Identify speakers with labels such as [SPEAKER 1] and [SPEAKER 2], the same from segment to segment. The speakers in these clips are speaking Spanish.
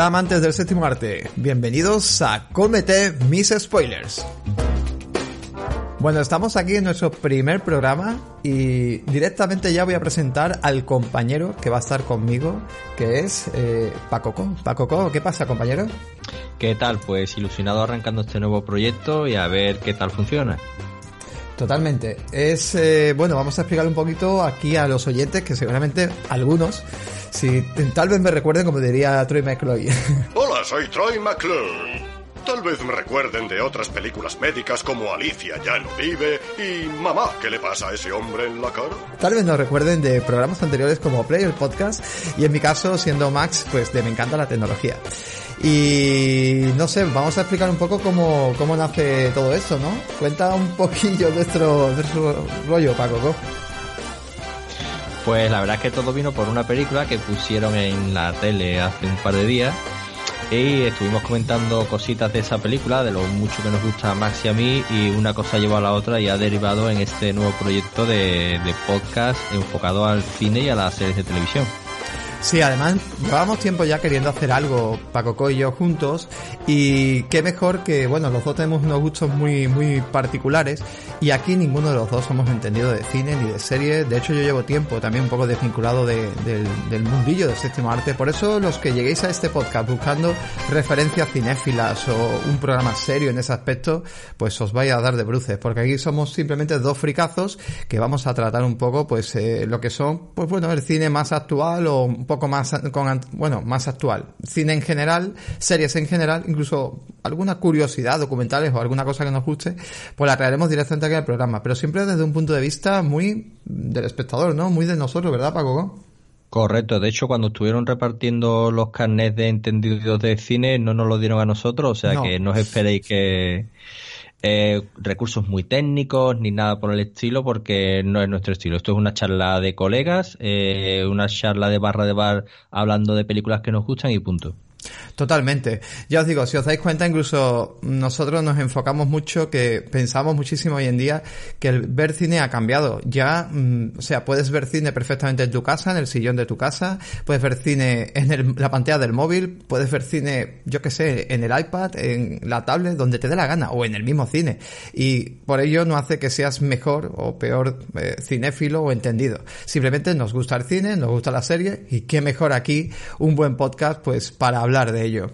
[SPEAKER 1] Hola amantes del séptimo arte, bienvenidos a Cómete mis spoilers. Bueno, estamos aquí en nuestro primer programa y directamente ya voy a presentar al compañero que va a estar conmigo, que es eh, Paco Co. Paco Co, ¿qué pasa compañero?
[SPEAKER 2] ¿Qué tal? Pues ilusionado arrancando este nuevo proyecto y a ver qué tal funciona.
[SPEAKER 1] Totalmente. Es, eh, bueno, vamos a explicar un poquito aquí a los oyentes, que seguramente algunos, si tal vez me recuerden como diría Troy McCloy.
[SPEAKER 3] Hola, soy Troy McClure. Tal vez me recuerden de otras películas médicas como Alicia ya no vive y Mamá, ¿qué le pasa a ese hombre en la cara?
[SPEAKER 1] Tal vez nos recuerden de programas anteriores como Play, el podcast, y en mi caso, siendo Max, pues de Me encanta la tecnología. Y no sé, vamos a explicar un poco cómo, cómo nace todo esto, ¿no? Cuenta un poquillo de nuestro, nuestro rollo, Paco. ¿no?
[SPEAKER 2] Pues la verdad es que todo vino por una película que pusieron en la tele hace un par de días y estuvimos comentando cositas de esa película, de lo mucho que nos gusta a Max y a mí, y una cosa lleva a la otra y ha derivado en este nuevo proyecto de, de podcast enfocado al cine y a las series de televisión.
[SPEAKER 1] Sí, además llevábamos tiempo ya queriendo hacer algo, Paco Co y yo juntos, y qué mejor que, bueno, los dos tenemos unos gustos muy, muy particulares, y aquí ninguno de los dos somos entendidos de cine ni de serie, de hecho yo llevo tiempo también un poco desvinculado de, del, del mundillo del séptimo arte, por eso los que lleguéis a este podcast buscando referencias cinéfilas o un programa serio en ese aspecto, pues os vais a dar de bruces, porque aquí somos simplemente dos fricazos que vamos a tratar un poco, pues, eh, lo que son, pues bueno, el cine más actual o poco más con bueno más actual. Cine en general series en general incluso alguna curiosidad documentales o alguna cosa que nos guste pues la traeremos directamente aquí al programa. Pero siempre desde un punto de vista muy del espectador no muy de nosotros verdad Paco
[SPEAKER 2] Correcto, de hecho cuando estuvieron repartiendo los carnets de entendidos de cine no nos lo dieron a nosotros, o sea no. que no os esperéis que eh, recursos muy técnicos ni nada por el estilo porque no es nuestro estilo. Esto es una charla de colegas, eh, una charla de barra de bar hablando de películas que nos gustan y punto.
[SPEAKER 1] Totalmente. Ya os digo, si os dais cuenta, incluso nosotros nos enfocamos mucho, que pensamos muchísimo hoy en día que el ver cine ha cambiado. Ya, mm, o sea, puedes ver cine perfectamente en tu casa, en el sillón de tu casa, puedes ver cine en el, la pantalla del móvil, puedes ver cine, yo que sé, en el iPad, en la tablet, donde te dé la gana, o en el mismo cine. Y por ello no hace que seas mejor o peor eh, cinéfilo o entendido. Simplemente nos gusta el cine, nos gusta la serie, y qué mejor aquí un buen podcast, pues, para hablar de ello.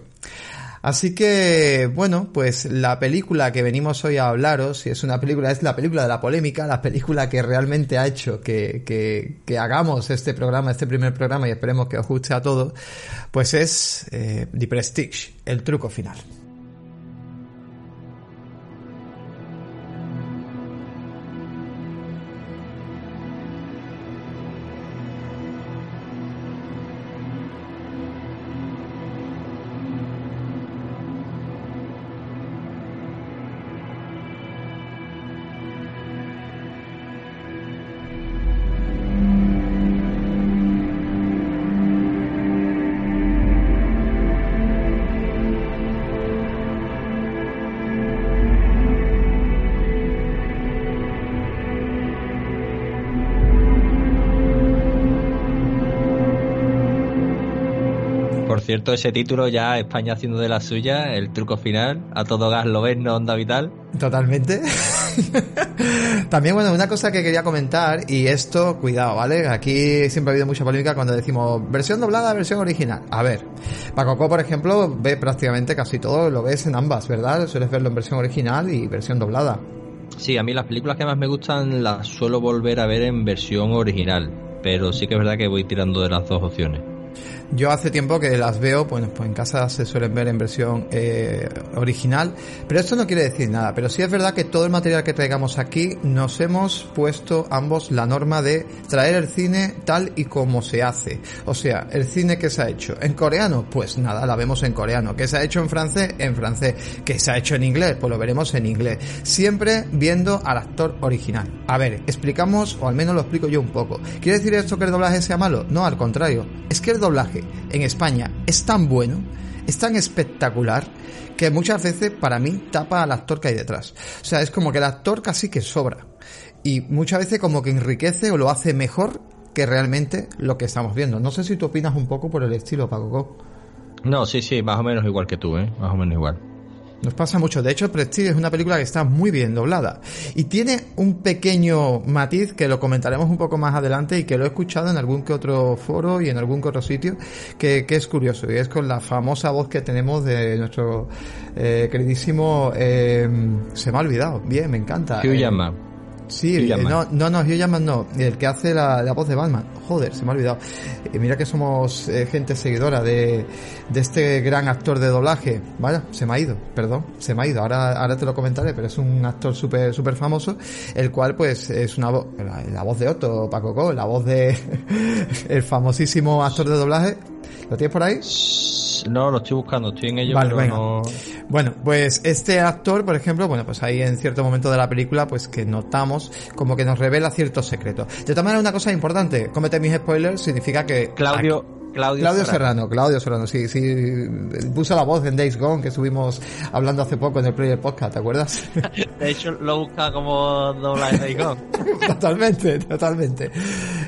[SPEAKER 1] Así que, bueno, pues la película que venimos hoy a hablaros, es una película, es la película de la polémica, la película que realmente ha hecho que, que, que hagamos este programa, este primer programa y esperemos que os guste a todos, pues es eh, The Prestige, el truco final.
[SPEAKER 2] Cierto, ese título ya España haciendo de la suya, el truco final, a todo gas lo ves, no onda vital.
[SPEAKER 1] Totalmente. También, bueno, una cosa que quería comentar, y esto, cuidado, ¿vale? Aquí siempre ha habido mucha polémica cuando decimos versión doblada, versión original. A ver, Paco, por ejemplo, ve prácticamente casi todo, lo ves en ambas, ¿verdad? Sueles verlo en versión original y versión doblada.
[SPEAKER 2] Sí, a mí las películas que más me gustan las suelo volver a ver en versión original pero sí que es verdad que voy tirando de las dos opciones.
[SPEAKER 1] Yo hace tiempo que las veo, bueno, pues en casa se suelen ver en versión eh, original, pero esto no quiere decir nada, pero sí es verdad que todo el material que traigamos aquí nos hemos puesto ambos la norma de traer el cine tal y como se hace. O sea, el cine que se ha hecho en coreano, pues nada, la vemos en coreano. Que se ha hecho en francés, en francés. Que se ha hecho en inglés, pues lo veremos en inglés. Siempre viendo al actor original. A ver, explicamos, o al menos lo explico yo un poco. ¿Quiere decir esto que el doblaje sea malo? No, al contrario. Es que el doblaje en España es tan bueno, es tan espectacular, que muchas veces para mí tapa al actor que hay detrás. O sea, es como que el actor casi que sobra. Y muchas veces como que enriquece o lo hace mejor que realmente lo que estamos viendo. No sé si tú opinas un poco por el estilo, Paco.
[SPEAKER 2] No, sí, sí, más o menos igual que tú, ¿eh? Más o menos igual.
[SPEAKER 1] Nos pasa mucho. De hecho, Prestige es una película que está muy bien doblada. Y tiene un pequeño matiz que lo comentaremos un poco más adelante y que lo he escuchado en algún que otro foro y en algún que otro sitio que, es curioso. Y es con la famosa voz que tenemos de nuestro eh, queridísimo... Eh, se me ha olvidado. Bien, me encanta. Sí, eh, no, no, no, Hugh Jackman no, el que hace la, la voz de Batman. Joder, se me ha olvidado. Eh, mira que somos eh, gente seguidora de, de este gran actor de doblaje. Vaya, se me ha ido, perdón, se me ha ido. Ahora, ahora te lo comentaré, pero es un actor súper super famoso, el cual pues es una voz, la, voz de Otto, Paco Co, la voz de el famosísimo actor de doblaje. ¿Lo tienes por ahí?
[SPEAKER 2] No, lo estoy buscando, estoy en ello, pero no...
[SPEAKER 1] Bueno, pues este actor, por ejemplo, bueno, pues ahí en cierto momento de la película, pues que notamos como que nos revela ciertos secretos. De todas maneras, una cosa importante, comete mis spoilers, significa que...
[SPEAKER 2] Claudio,
[SPEAKER 1] Claudio, Serrano. Claudio Serrano, sí, sí. Puso la voz en Days Gone que estuvimos hablando hace poco en el Player Podcast, ¿te acuerdas?
[SPEAKER 2] De hecho, lo busca como dobla en Days Gone.
[SPEAKER 1] totalmente, totalmente.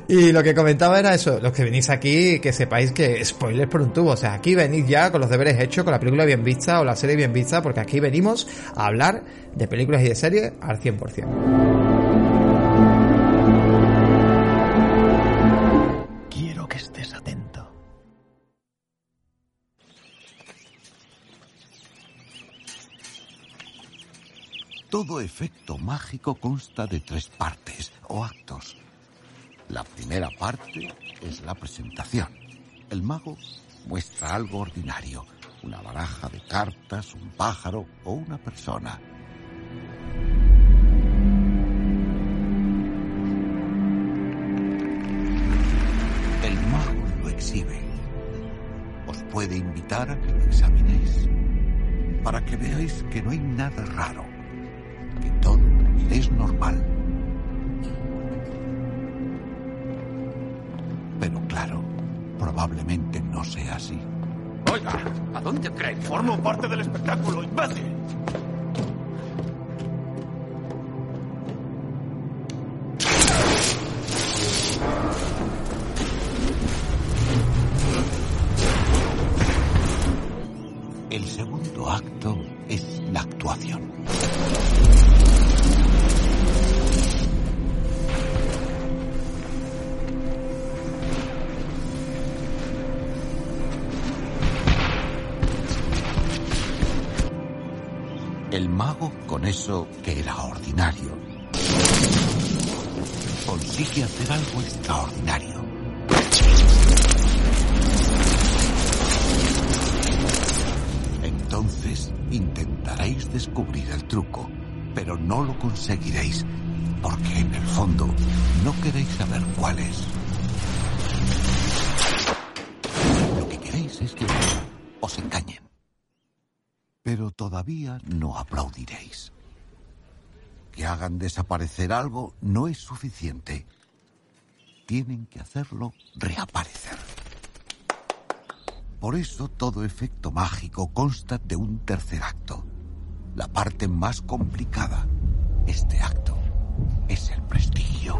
[SPEAKER 1] Y lo que comentaba era eso, los que venís aquí, que sepáis que spoilers por un tubo. O sea, aquí venís ya con los deberes hechos, con la película bien vista o la serie bien vista, porque aquí venimos a hablar de películas y de series al 100%.
[SPEAKER 4] Todo efecto mágico consta de tres partes o actos. La primera parte es la presentación. El mago muestra algo ordinario, una baraja de cartas, un pájaro o una persona. El mago lo exhibe. Os puede invitar a que lo examinéis, para que veáis que no hay nada raro que todo es normal. Pero claro, probablemente no sea así.
[SPEAKER 5] Oiga, ¿a dónde cree? Formo parte del espectáculo, imbécil.
[SPEAKER 4] Eso que era ordinario, consigue hacer algo extraordinario. Entonces intentaréis descubrir el truco, pero no lo conseguiréis, porque en el fondo no queréis saber cuál es. Lo que queréis es que os engañen. Pero todavía no aplaudiréis. Que hagan desaparecer algo no es suficiente. Tienen que hacerlo reaparecer. Por eso todo efecto mágico consta de un tercer acto. La parte más complicada. Este acto es el prestigio.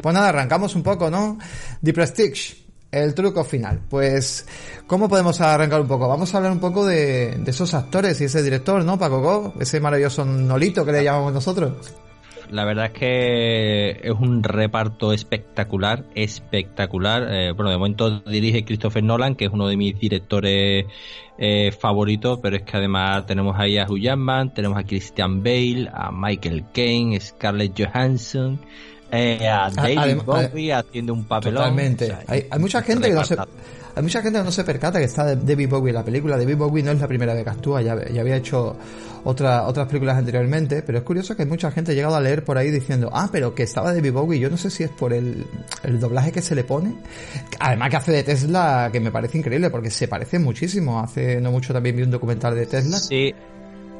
[SPEAKER 1] Pues nada, arrancamos un poco, ¿no? The Prestige, el truco final. Pues, ¿cómo podemos arrancar un poco? Vamos a hablar un poco de, esos actores y ese director, ¿no, Paco Ese maravilloso Nolito que le llamamos nosotros.
[SPEAKER 2] la verdad es que es un reparto espectacular, espectacular. Eh, bueno, de momento dirige Christopher Nolan, que es uno de mis directores eh, favoritos, pero es que además tenemos ahí a Hugh Jackman, tenemos a Christian Bale, a Michael Caine, Scarlett Johansson, eh, a David Bowie haciendo un papelón.
[SPEAKER 1] Totalmente. hay, mucha gente que no se hay mucha gente que no se percata que está David Bowie en la película. David Bowie no es la primera vez que actúa, ya, había hecho otra, otras películas anteriormente, pero es curioso que mucha gente ha llegado a leer por ahí diciendo, ah, pero que estaba David Bowie, yo no sé si es por el, el doblaje que se le pone. Además que hace de Tesla, que me parece increíble, porque se parece muchísimo. Hace no mucho también vi un documental de Tesla.
[SPEAKER 2] Sí,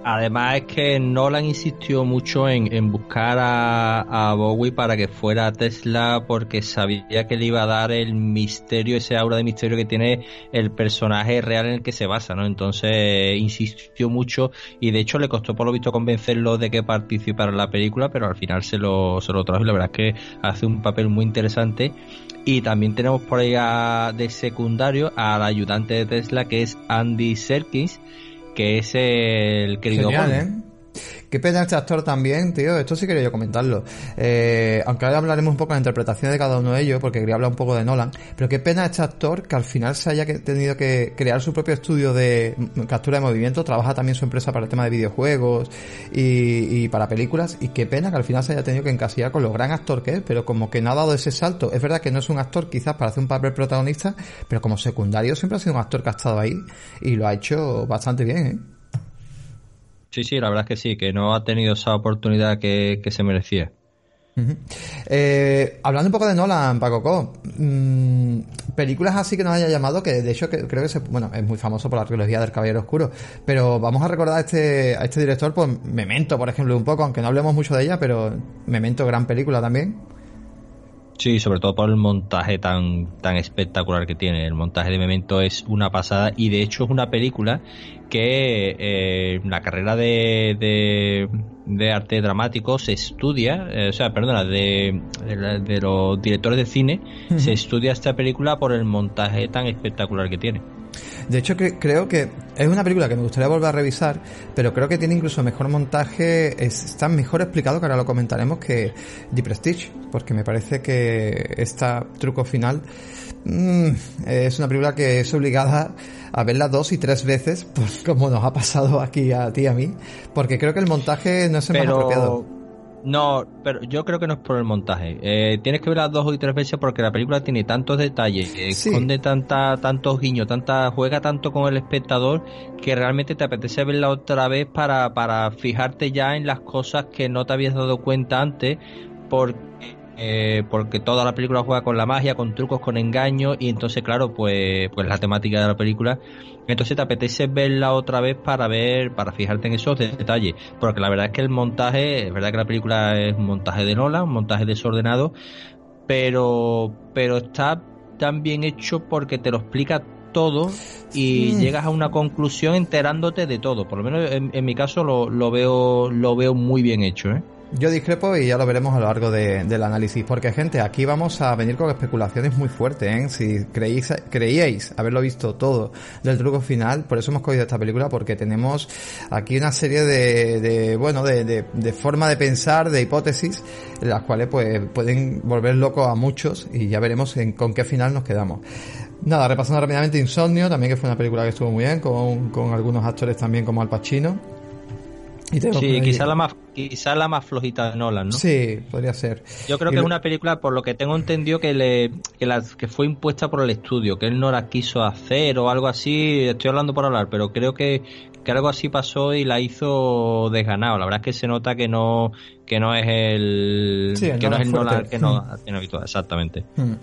[SPEAKER 2] Además es que Nolan insistió mucho en, buscar a, Bowie para que fuera Tesla porque sabía que le iba a dar el misterio, ese aura de misterio que tiene el personaje real en el que se basa, ¿no? Entonces insistió mucho y de hecho le costó por lo visto convencerlo de que participara en la película, pero al final se lo, se lo trajo y la verdad es que hace un papel muy interesante. Y también tenemos por ahí de secundario al ayudante de Tesla que es Andy Serkis que es el querido
[SPEAKER 1] Genial, ¿eh? Qué pena este actor también, tío. Esto sí quería yo comentarlo. Eh, aunque ahora hablaremos un poco de la interpretación de cada uno de ellos, porque quería hablar un poco de Nolan. Pero qué pena este actor que al final se haya tenido que crear su propio estudio de captura de movimiento. Trabaja también su empresa para el tema de videojuegos y, para películas. Y qué pena que al final se haya tenido que encasillar con lo gran actor que es, pero como que no ha dado ese salto. Es verdad que no es un actor quizás para hacer un papel protagonista, pero como secundario siempre ha sido un actor que ha estado ahí y lo ha hecho bastante bien, ¿eh?
[SPEAKER 2] Sí, sí, la verdad es que sí, que no ha tenido esa oportunidad que, se merecía.
[SPEAKER 1] Eh, hablando un poco de Nolan, Paco mmm, películas así que nos haya llamado, que de hecho creo que se, bueno, es muy famoso por la trilogía del Caballero Oscuro, pero vamos a recordar a este, a este director, pues Memento, por ejemplo, un poco, aunque no hablemos mucho de ella, pero Memento, gran película también.
[SPEAKER 2] Sí, sobre todo por el montaje tan, tan espectacular que tiene. El montaje de Memento es una pasada y de hecho es una película que eh, la carrera de, de, arte dramático se estudia, eh, o sea, perdona, de, de, los directores de cine, se estudia esta película por el montaje tan espectacular que tiene.
[SPEAKER 1] De hecho, creo que es una película que me gustaría volver a revisar, pero creo que tiene incluso mejor montaje, está mejor explicado, que ahora lo comentaremos, que The Prestige, porque me parece que esta truco final mm, es una película que es obligada a verla dos y tres veces, pues como nos ha pasado aquí a ti y a mí, porque creo que el montaje no es el más apropiado.
[SPEAKER 2] No, pero yo creo que no es por el montaje. Eh, tienes que verla dos o tres veces porque la película tiene tantos detalles, esconde tanta, tantos guiños, tanta, juega tanto con el espectador que realmente te apetece verla otra vez para, para fijarte ya en las cosas que no te habías dado cuenta antes porque eh, porque toda la película juega con la magia, con trucos, con engaños, y entonces, claro, pues, pues la temática de la película, entonces te apetece verla otra vez para ver, para fijarte en esos detalles, porque la verdad es que el montaje, es verdad que la película es un montaje de Nola, un montaje desordenado, pero, pero está tan bien hecho porque te lo explica todo y llegas a una conclusión enterándote de todo. Por lo menos en, en mi caso lo, lo veo lo veo muy bien hecho, ¿eh?
[SPEAKER 1] Yo discrepo y ya lo veremos a lo largo del análisis, porque gente, aquí vamos a venir con especulaciones muy fuertes, ¿eh? Si creíais, haberlo visto todo del truco final, por eso hemos cogido esta película, porque tenemos aquí una serie de, de bueno, de, de, de, forma de pensar, de hipótesis, las cuales pues pueden volver loco a muchos y ya veremos en, con qué final nos quedamos. Nada, repasando rápidamente Insomnio, también que fue una película que estuvo muy bien, con, con algunos actores también como Al Pacino
[SPEAKER 2] sí, quizá la, más, quizá la más flojita de Nolan, ¿no?
[SPEAKER 1] Sí, podría ser.
[SPEAKER 2] Yo creo que es una película, por lo que tengo entendido, que le que, la, que fue impuesta por el estudio, que él no la quiso hacer o algo así. Estoy hablando por hablar, pero creo que, que algo así pasó y la hizo desganado. La verdad es que se nota que no que no es el que no es el Nolan que no tiene habitual, exactamente.
[SPEAKER 1] Hmm.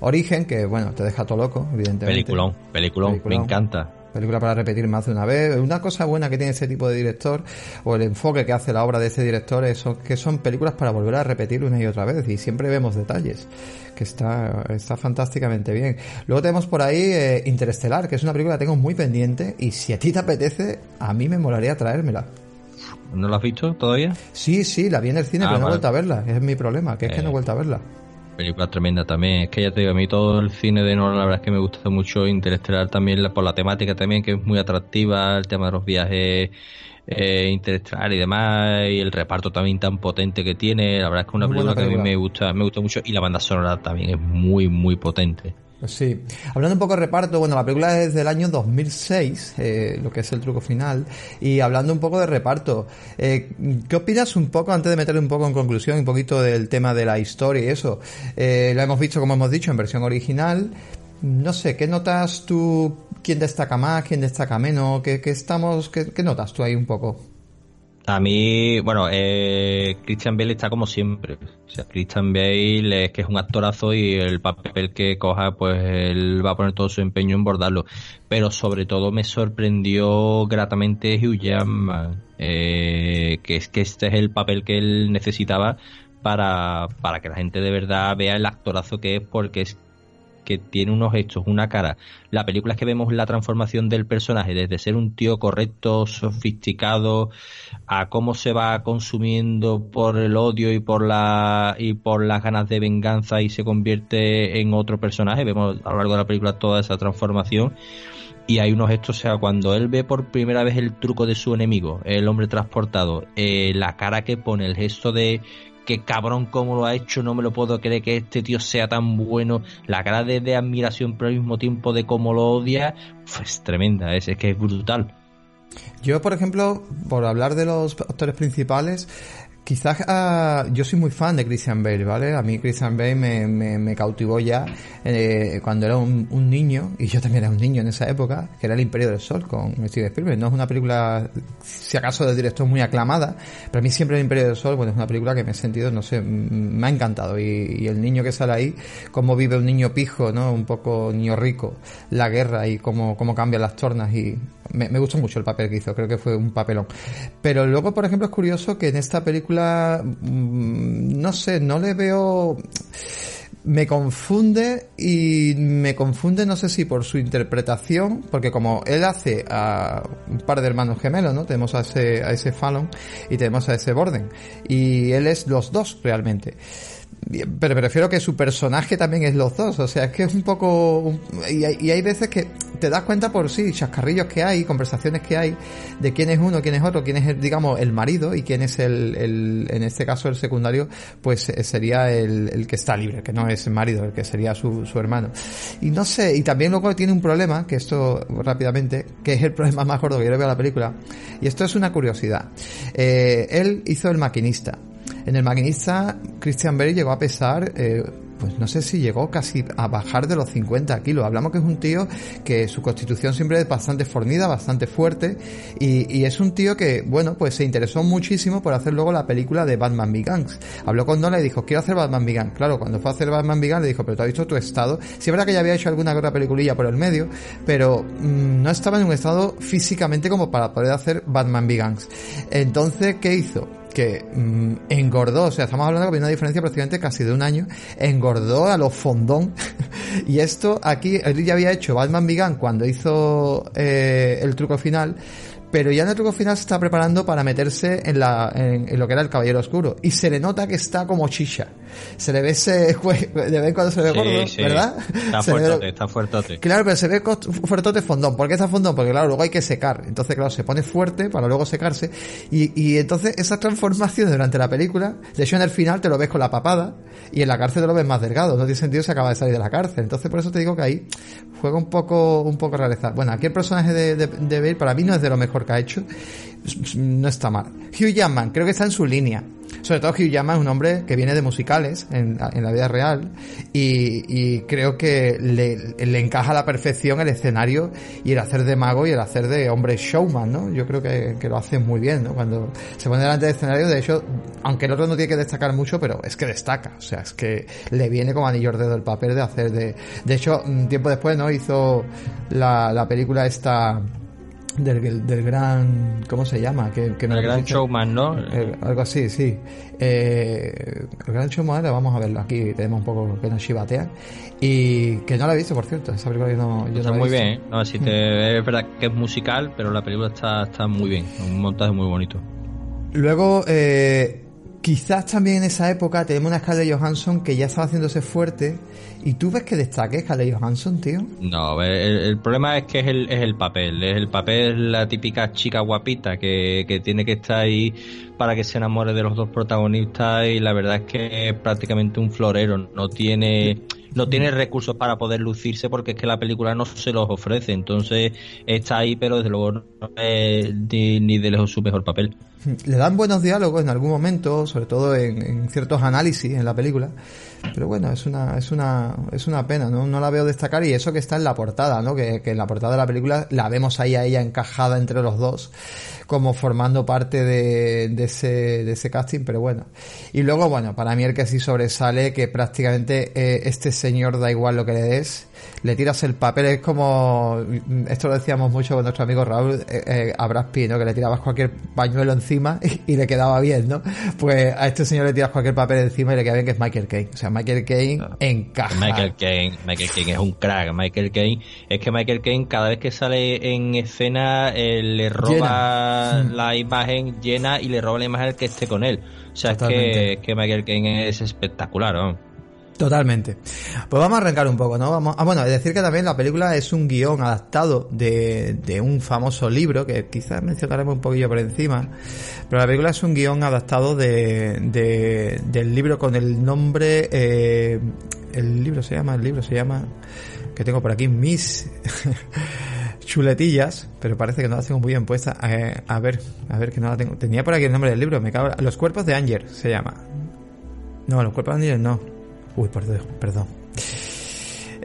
[SPEAKER 1] Origen, que bueno, te deja todo loco, evidentemente.
[SPEAKER 2] Peliculón, peliculón, me encanta
[SPEAKER 1] película para repetir más de una vez. Una cosa buena que tiene ese tipo de director, o el enfoque que hace la obra de ese director, es que son películas para volver a repetir una y otra vez, y siempre vemos detalles, que está, está fantásticamente bien. Luego tenemos por ahí eh, Interestelar, que es una película que tengo muy pendiente, y si a ti te apetece, a mí me molaría traérmela.
[SPEAKER 2] ¿No la has visto todavía?
[SPEAKER 1] Sí, sí, la vi en el cine, ah, pero no he vuelto a verla. Es mi problema, que es que no he eh, vuelto a verla.
[SPEAKER 2] Película tremenda también. Es que ya te digo, a mí todo el cine de Nolan, la verdad es que me gusta mucho Interestelar también por la temática también, que es muy atractiva, el tema de los viajes eh, Interestelar y demás, y el reparto también tan potente que tiene, la verdad es que es una película, que a mí me gusta, me gusta mucho y la banda sonora también es muy, muy potente.
[SPEAKER 1] Sí. Hablando un poco de reparto, bueno, la película es del año 2006, eh, lo que es el truco final, y hablando un poco de reparto, eh, ¿qué opinas un poco, antes de meterle un poco en conclusión, un poquito del tema de la historia y eso? Eh, lo hemos visto, como hemos dicho, en versión original. No sé, ¿qué notas tú? ¿Quién destaca más? ¿Quién destaca menos? ¿Qué, estamos? qué notas tú ahí un poco?
[SPEAKER 2] A mí, bueno, eh, Christian Bale está como siempre. O sea, Christian Bale es que es un actorazo y el papel que coja, pues él va a poner todo su empeño en bordarlo. Pero sobre todo me sorprendió gratamente Hugh Jackman, eh, que es que este es el papel que él necesitaba para, para que la gente de verdad vea el actorazo que es, porque es que tiene unos hechos, una cara. La película es que vemos la transformación del personaje desde ser un tío correcto, sofisticado, a cómo se va consumiendo por el odio y por la y por las ganas de venganza y se convierte en otro personaje. Vemos a lo largo de la película toda esa transformación y hay unos hechos, o sea, cuando él ve por primera vez el truco de su enemigo, el hombre transportado, eh, la cara que pone, el gesto de qué cabrón cómo lo ha hecho, no me lo puedo creer que este tío sea tan bueno, la cara de, admiración pero al mismo tiempo de cómo lo odia, pues tremenda, es, es que es brutal.
[SPEAKER 1] Yo, por ejemplo, por hablar de los actores principales, Quizás uh, yo soy muy fan de Christian Bale, ¿vale? A mí Christian Bale me, me, me cautivó ya eh, cuando era un, un, niño, y yo también era un niño en esa época, que era El Imperio del Sol con Steven Spielberg. No es una película, si acaso de director muy aclamada, pero a mí siempre El Imperio del Sol, bueno, es una película que me he sentido, no sé, me ha encantado. Y, y el niño que sale ahí, cómo vive un niño pijo, ¿no? Un poco niño rico, la guerra y cómo, cómo cambian las tornas y me, me gustó mucho el papel que hizo, creo que fue un papelón. Pero luego, por ejemplo, es curioso que en esta película Mm, no sé, no le veo me confunde y me confunde no sé si por su interpretación, porque como él hace a un par de hermanos gemelos, ¿no? Tenemos a ese, a ese Fallon y tenemos a ese Borden. Y él es los dos realmente pero prefiero que su personaje también es los dos, o sea, es que es un poco... Y hay, y hay, veces que te das cuenta por sí, chascarrillos que hay, conversaciones que hay, de quién es uno, quién es otro, quién es, digamos, el marido y quién es el, el en este caso el secundario, pues eh, sería el, el, que está libre, que no es el marido, el que sería su, su hermano. Y no sé, y también luego tiene un problema, que esto rápidamente, que es el problema más gordo que yo le veo a la película, y esto es una curiosidad. Eh, él hizo el maquinista, en el maquinista, Christian Bale llegó a pesar, eh, pues no sé si llegó casi a bajar de los 50 kilos. Hablamos que es un tío que su constitución siempre es bastante fornida, bastante fuerte, y, es un tío que, bueno, pues se interesó muchísimo por hacer luego la película de Batman Begins. Habló con Nolan y dijo, quiero hacer Batman Begins. Claro, cuando fue a hacer Batman Begins le dijo, pero tú has visto tu estado. Sí es verdad que ya había hecho alguna otra peliculilla por el medio, pero mm, no estaba en un estado físicamente como para poder hacer Batman Begins. Entonces, ¿qué hizo? Que mm, engordó, o sea, estamos hablando había una diferencia prácticamente casi de un año, engordó a los fondón. y esto aquí, él ya había hecho Batman Vegan cuando hizo eh, el truco final, pero ya en el truco final se está preparando para meterse en, la, en, lo que era el Caballero Oscuro. Y se le nota que está como chicha. Se le ve ese de vez cuando se le ve gordo, ¿verdad?
[SPEAKER 2] Está fuertote, está fuertote.
[SPEAKER 1] Claro, pero se ve fuertote fondón. ¿Por qué está fondón? Porque claro, luego hay que secar. Entonces, claro, se pone fuerte para luego secarse. Y, y entonces esa transformación durante la película, de hecho en el final te lo ves con la papada y en la cárcel te lo ves más delgado. No tiene sentido se acaba de salir de la cárcel. Entonces, por eso te digo que ahí juega un poco, un poco realizar. Bueno, aquí el personaje de, de, de Bale para mí no es de lo mejor que ha hecho, no está mal. Hugh Jackman, creo que está en su línea. Sobre todo Jackman es un hombre que viene de musicales en, la vida real y, creo que le, encaja a la perfección el escenario y el hacer de mago y el hacer de hombre showman, ¿no? Yo creo que, lo hace muy bien, ¿no? Cuando se pone delante del escenario, de hecho, aunque el otro no tiene que destacar mucho, pero es que destaca, o sea, es que le viene como anillo al dedo el papel de hacer de... De hecho, un tiempo después, ¿no? Hizo la, la película esta del, del gran ¿cómo se llama? Que,
[SPEAKER 2] que el gran showman ¿no?
[SPEAKER 1] Eh, algo así sí eh, el gran showman vamos a verlo aquí tenemos un poco que nos chivatean y que no la he visto por cierto esa película yo no,
[SPEAKER 2] está muy bien ¿eh? no, si te, es verdad que es musical pero la película está, está muy bien un montaje muy bonito
[SPEAKER 1] luego eh, Quizás también en esa época tenemos una Scarlett Johansson que ya estaba haciéndose fuerte. ¿Y tú ves que destaque Scarlett Johansson, tío?
[SPEAKER 2] No, el, problema es que es el, es el papel. Es el papel, la típica chica guapita que, que tiene que estar ahí para que se enamore de los dos protagonistas. Y la verdad es que es prácticamente un florero. No tiene no tiene recursos para poder lucirse porque es que la película no se los ofrece. Entonces está ahí, pero desde luego no es ni, de lejos su mejor papel.
[SPEAKER 1] Le dan buenos diálogos en algún momento, sobre todo en, ciertos análisis en la película. Pero bueno, es una, es una, es una pena, ¿no? No la veo destacar y eso que está en la portada, ¿no? Que, que en la portada de la película la vemos ahí a ella encajada entre los dos como formando parte de, de, ese, de ese casting, pero bueno. Y luego, bueno, para mí el que sí sobresale, que prácticamente eh, este señor da igual lo que le des, le tiras el papel, es como, esto lo decíamos mucho con nuestro amigo Raúl, eh, eh, a Brad Pitt, ¿no? Que le tirabas cualquier pañuelo encima y, le quedaba bien, ¿no? Pues a este señor le tiras cualquier papel encima y le queda bien, que es Michael Caine. O sea, Michael Caine encaja.
[SPEAKER 2] Michael Caine, Michael Caine es un crack. Michael Caine, es que Michael Caine cada vez que sale en escena le roba la imagen llena y le roba la imagen al que esté con él. O sea, es que, que, Michael Caine es espectacular,
[SPEAKER 1] Totalmente. Pues vamos a arrancar un poco, ¿no? Vamos, ah, bueno, decir que también la película es un guion adaptado de, de un famoso libro, que quizás mencionaremos un poquillo por encima, pero la película es un guion adaptado de, de del libro con el nombre, eh, el libro se llama, el libro se llama, que tengo por aquí, Miss, chuletillas, pero parece que no las tengo muy bien puesta. Eh, a ver, a ver que no la tengo. Tenía por aquí el nombre del libro, me cago. Los cuerpos de Anger se llama. No, los cuerpos de Anger no. Uy, perdón, perdón.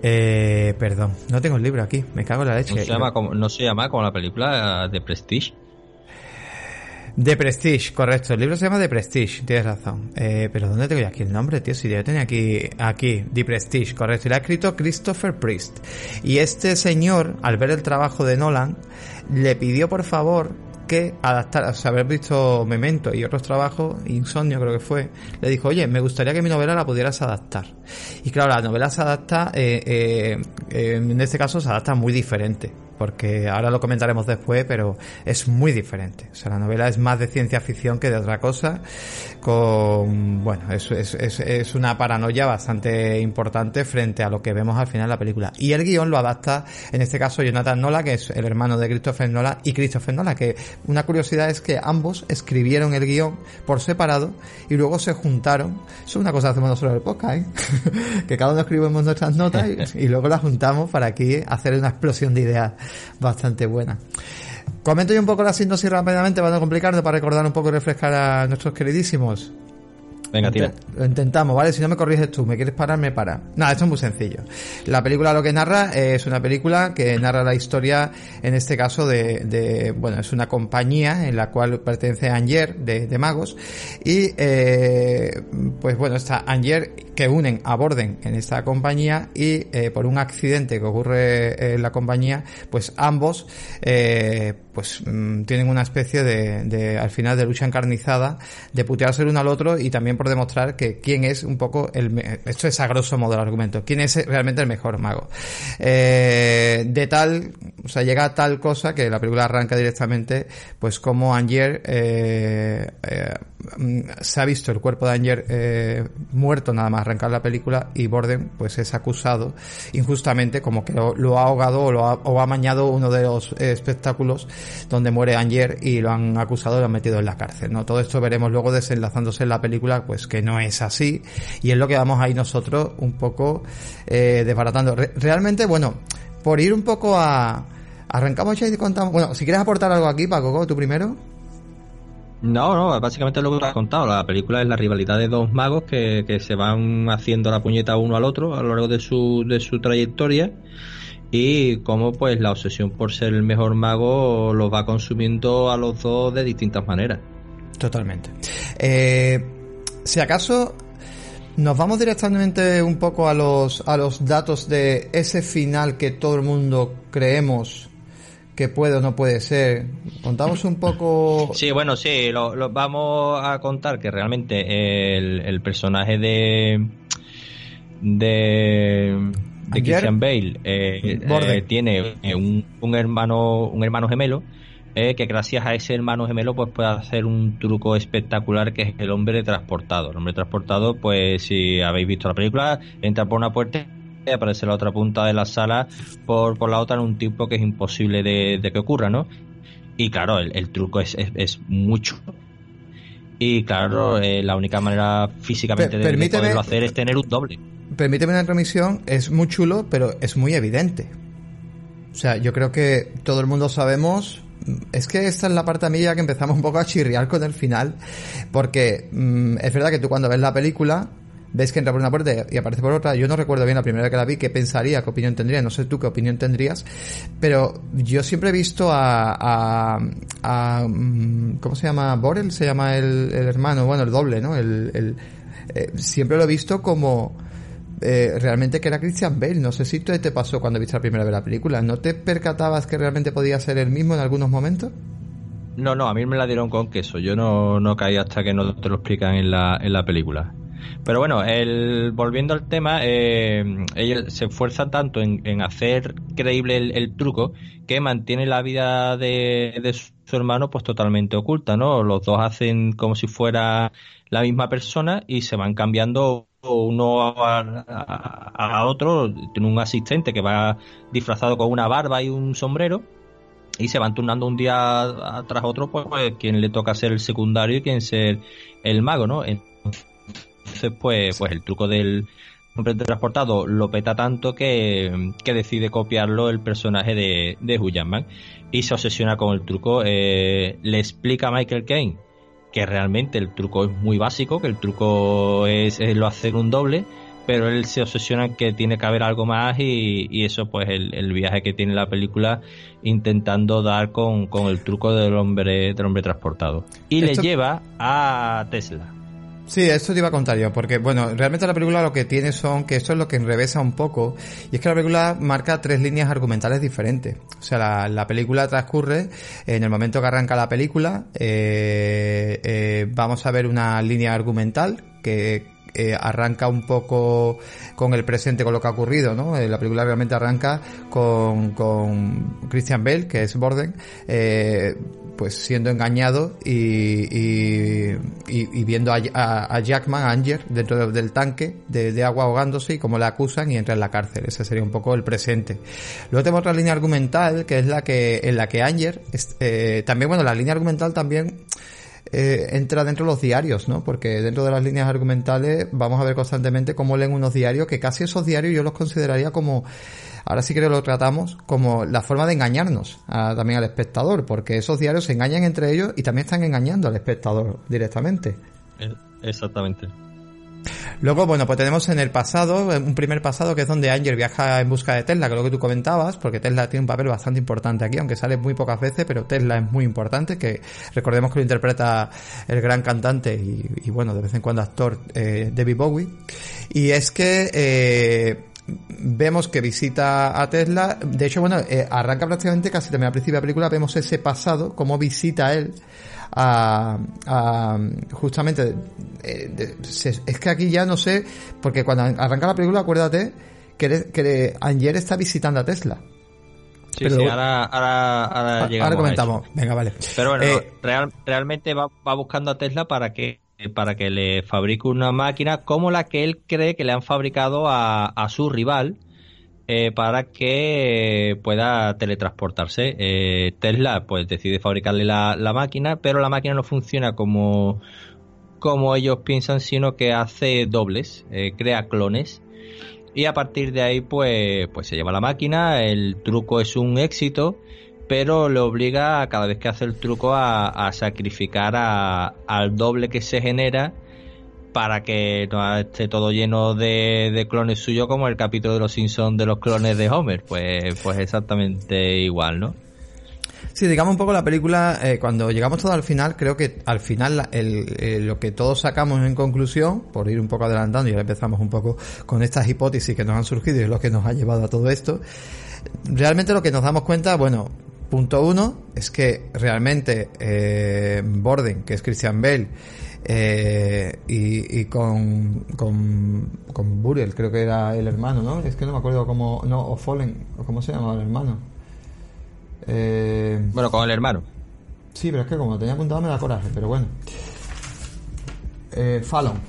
[SPEAKER 1] Eh, perdón, no tengo el libro aquí, me cago en la leche.
[SPEAKER 2] No se llama como, no se llama como la película de Prestige.
[SPEAKER 1] The Prestige, correcto. El libro se llama The Prestige, tienes razón. Eh, pero ¿dónde tengo aquí el nombre, tío? Si yo tenía aquí, aquí, The Prestige, correcto. Y lo ha escrito Christopher Priest. Y este señor, al ver el trabajo de Nolan, le pidió por favor que adaptar, o sea, haber visto Memento y otros trabajos, Insomnio creo que fue, le dijo, oye, me gustaría que mi novela la pudieras adaptar. Y claro, la novela se adapta, eh, eh, en este caso se adapta muy diferente porque ahora lo comentaremos después, pero es muy diferente. O sea, la novela es más de ciencia ficción que de otra cosa, con, bueno, es, es, es, es una paranoia bastante importante frente a lo que vemos al final de la película. Y el guion lo adapta, en este caso, Jonathan Nola, que es el hermano de Christopher Nola, y Christopher Nola, que una curiosidad es que ambos escribieron el guion por separado y luego se juntaron. Eso es una cosa que hacemos nosotros en el podcast, ¿eh? que cada uno escribimos nuestras notas y, y luego las juntamos para aquí hacer una explosión de ideas bastante buena. Comento yo un poco la síntesis rápidamente para no complicarlo, para recordar un poco y refrescar a nuestros queridísimos.
[SPEAKER 2] Venga, tira.
[SPEAKER 1] Lo intentamos, ¿vale? Si no me corriges tú, me quieres parar, me para. Nada, esto es muy sencillo. La película lo que narra es una película que narra la historia, en este caso, de, de bueno, es una compañía en la cual pertenece Anger, de, de magos, y, eh, pues bueno, está Anger que unen a Borden en esta compañía y eh, por un accidente que ocurre en la compañía, pues ambos, eh, pues mm, tienen una especie de, de, al final, de lucha encarnizada, de putearse el uno al otro y también por demostrar que quién es un poco el, esto es a grosso modo el argumento, quién es realmente el mejor mago. Eh, de tal, o sea, llega a tal cosa que la película arranca directamente, pues como Anger, eh, eh, se ha visto el cuerpo de Anger eh, muerto nada más arrancar la película y Borden pues es acusado injustamente como que lo, ha ahogado o, lo ha, o ha mañado uno de los espectáculos donde muere Anger y lo han acusado y lo han metido en la cárcel, ¿no? Todo esto veremos luego desenlazándose en la película pues que no es así y es lo que vamos ahí nosotros un poco eh, desbaratando. realmente, bueno, por ir un poco a... Arrancamos ya y contamos... Bueno, si quieres aportar algo aquí, Paco, tú primero.
[SPEAKER 2] No, no, básicamente lo que has contado. La película es la rivalidad de dos magos que, que se van haciendo la puñeta uno al otro a lo largo de su, de su trayectoria y cómo pues la obsesión por ser el mejor mago los va consumiendo a los dos de distintas maneras.
[SPEAKER 1] Totalmente. Eh, si acaso nos vamos directamente un poco a los, a los datos de ese final que todo el mundo creemos que puede o no puede ser. Contamos un poco.
[SPEAKER 2] Sí, bueno, sí, lo, vamos a contar que realmente el, el personaje de. de. De Christian Bale eh, eh, tiene un, un, hermano un hermano gemelo eh, que gracias a ese hermano gemelo pues puede hacer un truco espectacular que es el hombre transportado. El hombre transportado, pues si habéis visto la película, entra por una puerta y aparece la otra punta de la sala por, por la otra en un tiempo que es imposible de, que ocurra, ¿no? Y claro, el, truco es, es, mucho. Y claro, eh, la única manera físicamente de, poderlo hacer es tener un doble.
[SPEAKER 1] Permíteme una remisión, es muy chulo, pero es muy evidente. O sea, yo creo que todo el mundo sabemos es que esta es la parte a mí ya que empezamos un poco a chirriar con el final, porque mm, es verdad que tú cuando ves la película ves que entra por una puerta y aparece por otra. Yo no recuerdo bien la primera vez que la vi qué pensaría, qué opinión tendría, no sé tú qué opinión tendrías, pero yo siempre he visto a, a, mm, ¿cómo se llama? Borel se llama el, hermano, bueno, el doble, ¿no? El, eh, siempre lo he visto como eh, realmente que era Christian Bale. No sé si tú te pasó cuando viste la primera vez la película. ¿No te percatabas que realmente podía ser el mismo en algunos momentos?
[SPEAKER 2] No, no, a mí me la dieron con queso. Yo no, no caí hasta que no te lo explican en la, en la película. Pero bueno, el, volviendo al tema, eh, ella se esfuerza tanto en, hacer creíble el, truco que mantiene la vida de, de, su hermano pues totalmente oculta, ¿no? Los dos hacen como si fuera la misma persona y se van cambiando uno a, otro, tiene un asistente que va disfrazado con una barba y un sombrero y se van turnando un día tras otro, pues, pues quien le toca ser el secundario y quien ser el mago, ¿no? Entonces, pues, pues el truco del hombre transportado lo peta tanto que, decide copiarlo el personaje de, de Hugh Jackman y se obsesiona con el truco. Eh, le explica a Michael Caine que realmente el truco es muy básico, que el truco es, lo hacer un doble, pero él se obsesiona en que tiene que haber algo más y, eso pues el, el, viaje que tiene la película intentando dar con, con el truco del hombre del hombre transportado. Y le lleva a Tesla
[SPEAKER 1] Sí, esto te iba a contar yo, porque bueno, realmente la película lo que tiene son, que esto es lo que enrevesa un poco, y es que la película marca tres líneas argumentales diferentes. O sea, la, la película transcurre en el momento que arranca la película, eh, eh, vamos a ver una línea argumental que eh, arranca un poco con el presente, con lo que ha ocurrido, ¿no? Eh, la película realmente arranca con, con Christian Bale, que es Borden, eh, pues siendo engañado y, y, viendo a, Jackman, a Anger, dentro del tanque de, agua ahogándose y cómo le acusan y entra en la cárcel. Ese sería un poco el presente. Luego tenemos otra línea argumental, que es la que, en la que Anger, eh, también, bueno, la línea argumental también eh, entra dentro de los diarios, ¿no? Porque dentro de las líneas argumentales vamos a ver constantemente cómo leen unos diarios, que casi esos diarios yo los consideraría como, ahora sí creo que lo tratamos, como la forma de engañarnos también al espectador, porque esos diarios se engañan entre ellos y también están engañando al espectador directamente.
[SPEAKER 2] Eh, exactamente.
[SPEAKER 1] Luego, bueno, pues tenemos en el pasado, un primer pasado que es donde Anger viaja en busca de Tesla, que es lo que tú comentabas, porque Tesla tiene un papel bastante importante aquí, aunque sale muy pocas veces, pero Tesla es muy importante, que recordemos que lo interpreta el gran cantante y, bueno, de vez en cuando actor eh, David Bowie. Y es que eh, vemos que visita a Tesla, de hecho, bueno, eh, arranca prácticamente casi también al principio de la película, vemos ese pasado, cómo visita a él a, justamente eh, es que aquí ya no sé porque cuando arranca la película acuérdate que, que Anger está visitando a Tesla
[SPEAKER 2] Sí, sí, ahora, ahora, ahora,
[SPEAKER 1] ahora comentamos. Venga, vale.
[SPEAKER 2] Pero bueno, eh, realmente va, va, buscando a Tesla para que para que le fabrique una máquina como la que él cree que le han fabricado a, a su rival, eh, para que pueda teletransportarse. Eh, Tesla pues decide fabricarle la, máquina, pero la máquina no funciona como, como ellos piensan, sino que hace dobles, eh, crea clones. Y a partir de ahí pues, pues se lleva la máquina, el truco es un éxito, pero le obliga a cada vez que hace el truco a, sacrificar al doble que se genera para que no esté todo lleno de, clones suyos como el capítulo de los Simpsons de los clones de Homer. Pues, pues exactamente igual, ¿no?
[SPEAKER 1] Sí, digamos un poco la película, eh, cuando llegamos todo al final, creo que al final el, lo que todos sacamos en conclusión, por ir un poco adelantando, y ahora empezamos un poco con estas hipótesis que nos han surgido y es lo que nos ha llevado a todo esto, realmente lo que nos damos cuenta, bueno, punto uno, es que realmente eh, Borden, que es Christian Bale, eh, y, y con, con, con Burel, creo que era el hermano, ¿no? Es que no me acuerdo cómo, no, o Fallen, o cómo se llamaba el hermano.
[SPEAKER 2] Eh, bueno, con el hermano.
[SPEAKER 1] Sí, pero es que como tenía apuntado me da coraje, pero bueno. Eh, Fallon.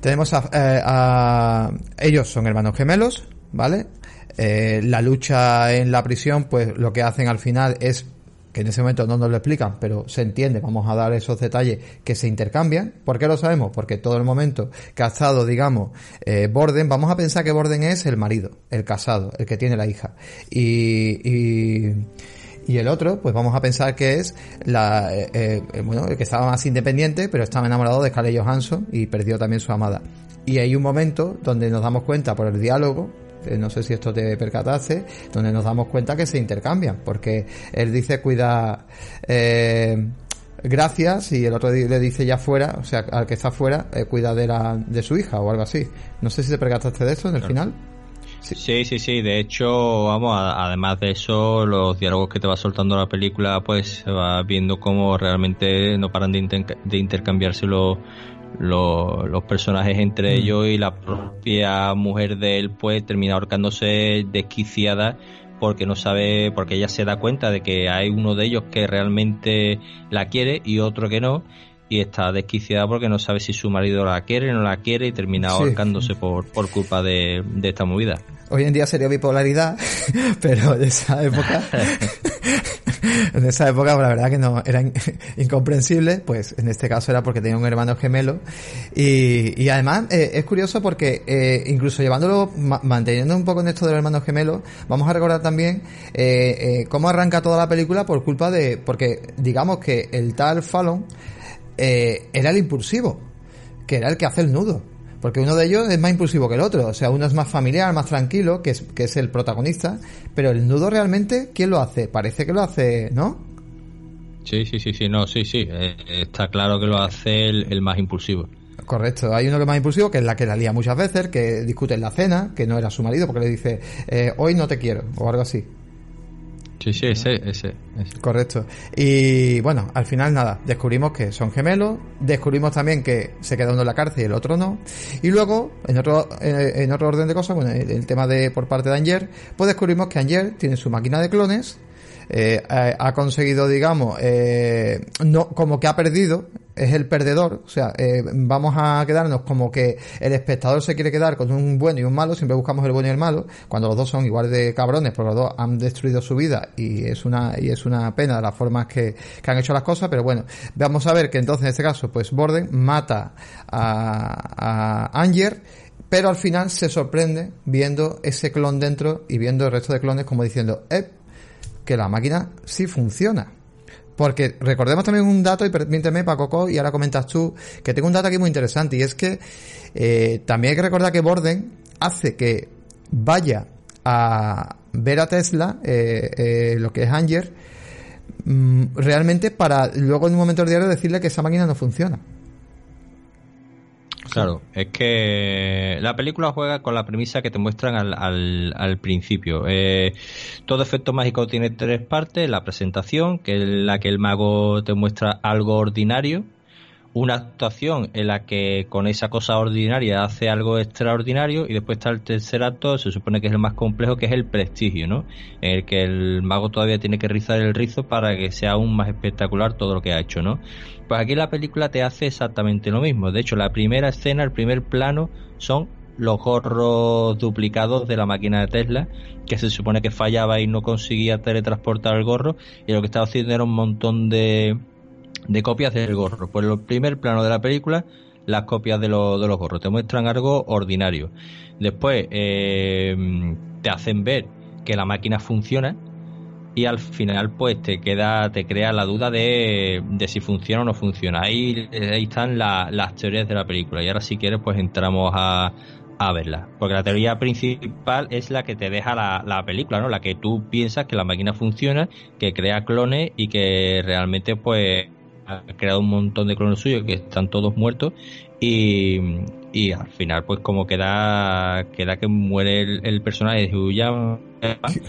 [SPEAKER 1] Tenemos a, eh, a, Ellos son hermanos gemelos, ¿vale? Eh, la lucha en la prisión, pues lo que hacen al final es que en ese momento no nos lo explican, pero se entiende, vamos a dar esos detalles que se intercambian. ¿Por qué lo sabemos? Porque todo el momento que ha estado, digamos, eh, Borden, vamos a pensar que Borden es el marido, el casado, el que tiene la hija. Y, y, y el otro, pues vamos a pensar que es la, eh, eh, bueno, el que estaba más independiente, pero estaba enamorado de Scarlett Johansson y perdió también su amada. Y hay un momento donde nos damos cuenta por el diálogo eh, no sé si esto te percataste, donde nos damos cuenta que se intercambian, porque él dice cuida eh, gracias y el otro le dice ya fuera, o sea, al que está fuera, eh, cuida de, la, de su hija o algo así. No sé si te percataste de eso en el final.
[SPEAKER 2] Sí. sí, sí, De hecho, vamos, además de eso, los diálogos que te va soltando la película, pues se va viendo cómo realmente no paran de, de intercambiarse los, los, personajes entre mm. ellos y la propia mujer de él pues termina ahorcándose desquiciada porque no sabe, porque ella se da cuenta de que hay uno de ellos que realmente la quiere y otro que no y está desquiciada porque no sabe si su marido la quiere o no la quiere y termina ahorcándose por, por culpa de, de esta movida.
[SPEAKER 1] Hoy en día sería bipolaridad, pero en esa época, en esa época, la verdad que no, era incomprensible, pues en este caso era porque tenía un hermano gemelo. Y, y además eh, es curioso porque eh, incluso llevándolo, manteniendo un poco en esto de los hermanos gemelos, vamos a recordar también eh, eh, cómo arranca toda la película por culpa de, porque digamos que el tal Fallon eh, era el impulsivo, que era el que hace el nudo. Porque uno de ellos es más impulsivo que el otro. O sea, uno es más familiar, más tranquilo, que es, que es el protagonista. Pero el nudo realmente, ¿quién lo hace? Parece que lo hace, ¿no?
[SPEAKER 2] Sí, sí, sí, sí, no, sí, sí. Eh, está claro que lo hace el, más impulsivo.
[SPEAKER 1] Correcto, hay uno que es más impulsivo, que es la que la lía muchas veces, que discute en la cena, que no era su marido, porque le dice, eh, hoy no te quiero, o algo así.
[SPEAKER 2] Sí, sí, ese, ese,
[SPEAKER 1] Correcto. Y bueno, al final nada, descubrimos que son gemelos, descubrimos también que se queda uno en la cárcel y el otro no. Y luego, en otro, eh, en otro orden de cosas, bueno, el, tema de por parte de Anger, pues descubrimos que Anger tiene su máquina de clones, eh, ha conseguido, digamos, eh, no, como que ha perdido es el perdedor, o sea, eh, vamos a quedarnos como que el espectador se quiere quedar con un bueno y un malo, siempre buscamos el bueno y el malo, cuando los dos son igual de cabrones, porque los dos han destruido su vida y es una y es una pena las formas que, que han hecho las cosas, pero bueno, vamos a ver que entonces en este caso, pues Borden mata a, a Anger pero al final se sorprende viendo ese clon dentro y viendo el resto de clones como diciendo, eh, que la máquina sí funciona. Porque recordemos también un dato, y permíteme, Paco, y ahora comentas tú, que tengo un dato aquí muy interesante, y es que eh, también hay que recordar que Borden hace que vaya a ver a Tesla, eh, eh, lo que es Anger, mm, realmente para luego en un momento diario decirle que esa máquina no funciona.
[SPEAKER 2] Claro, es que la película juega con la premisa que te muestran al, al, principio. Eh, todo efecto mágico tiene tres partes. La presentación, que es la que el mago te muestra algo ordinario, una actuación en la que con esa cosa ordinaria hace algo extraordinario y después está el tercer acto, se supone que es el más complejo, que es el prestigio, ¿no? En el que el mago todavía tiene que rizar el rizo para que sea aún más espectacular todo lo que ha hecho, ¿no? Pues aquí la película te hace exactamente lo mismo. De hecho, la primera escena, el primer plano son los gorros duplicados de la máquina de Tesla, que se supone que fallaba y no conseguía teletransportar el gorro, y lo que estaba haciendo era un montón de de copias del gorro. Pues el primer plano de la película, las copias de, los, de los gorros. Te muestran algo ordinario. Después eh, te hacen ver que la máquina funciona y al final pues te queda te crea la duda de, de si funciona o no funciona ahí, ahí están las teorías de la película y ahora si quieres pues entramos a, a verla porque la teoría principal es la que te deja la, la película no la que tú piensas que la máquina funciona que crea clones y que realmente pues ha creado un montón de clones suyos que están todos muertos y, y al final pues como queda queda que muere el, personaje de Huyama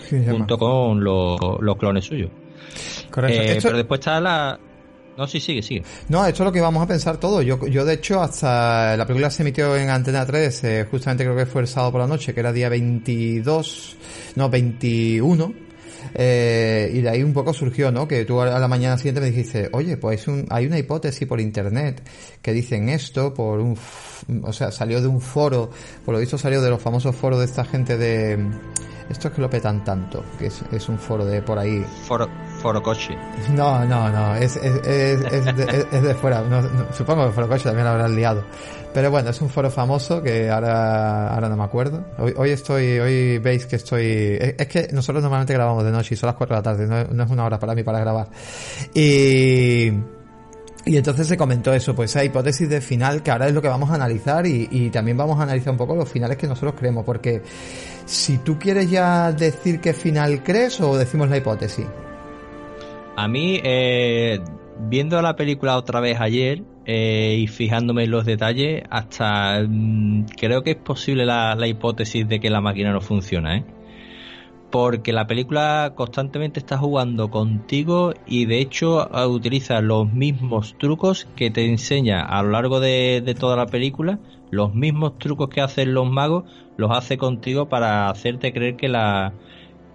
[SPEAKER 2] junto con los, clones suyos. Correcto. Eh, pero después está la... No, sí, sigue, sigue.
[SPEAKER 1] No, esto es lo que vamos a pensar todo. Yo, yo de hecho, hasta la película se emitió en Antena 3, eh, justamente creo que fue el sábado por la noche, que era día 22, no, 21 Eh, y de ahí un poco surgió, ¿no? Que tú a la mañana siguiente me dijiste, oye, pues hay una hipótesis por internet que dicen esto por un, o sea, salió de un foro, por lo visto salió de los famosos foros de esta gente de, esto es que lo petan tanto, que es, un foro de por ahí.
[SPEAKER 2] Foro, foro coche.
[SPEAKER 1] No, no, no, es, de, es de, fuera. supongo que foro coche también lo habrán liado. Pero bueno, es un foro famoso que ahora, ahora no me acuerdo. Hoy, estoy, hoy veis que estoy, es, que nosotros normalmente grabamos de noche y son las 4 de la tarde, no, no es una hora para mí para grabar. Y, y entonces se comentó eso, pues esa hipótesis de final, que ahora es lo que vamos a analizar y, y, también vamos a analizar un poco los finales que nosotros creemos, porque si tú quieres ya decir qué final crees o decimos la hipótesis.
[SPEAKER 2] A mí, eh, viendo la película otra vez ayer eh, y fijándome en los detalles, hasta mm, creo que es posible la, la hipótesis de que la máquina no funciona, ¿eh? porque la película constantemente está jugando contigo y de hecho utiliza los mismos trucos que te enseña a lo largo de, toda la película, los mismos trucos que hacen los magos, los hace contigo para hacerte creer que la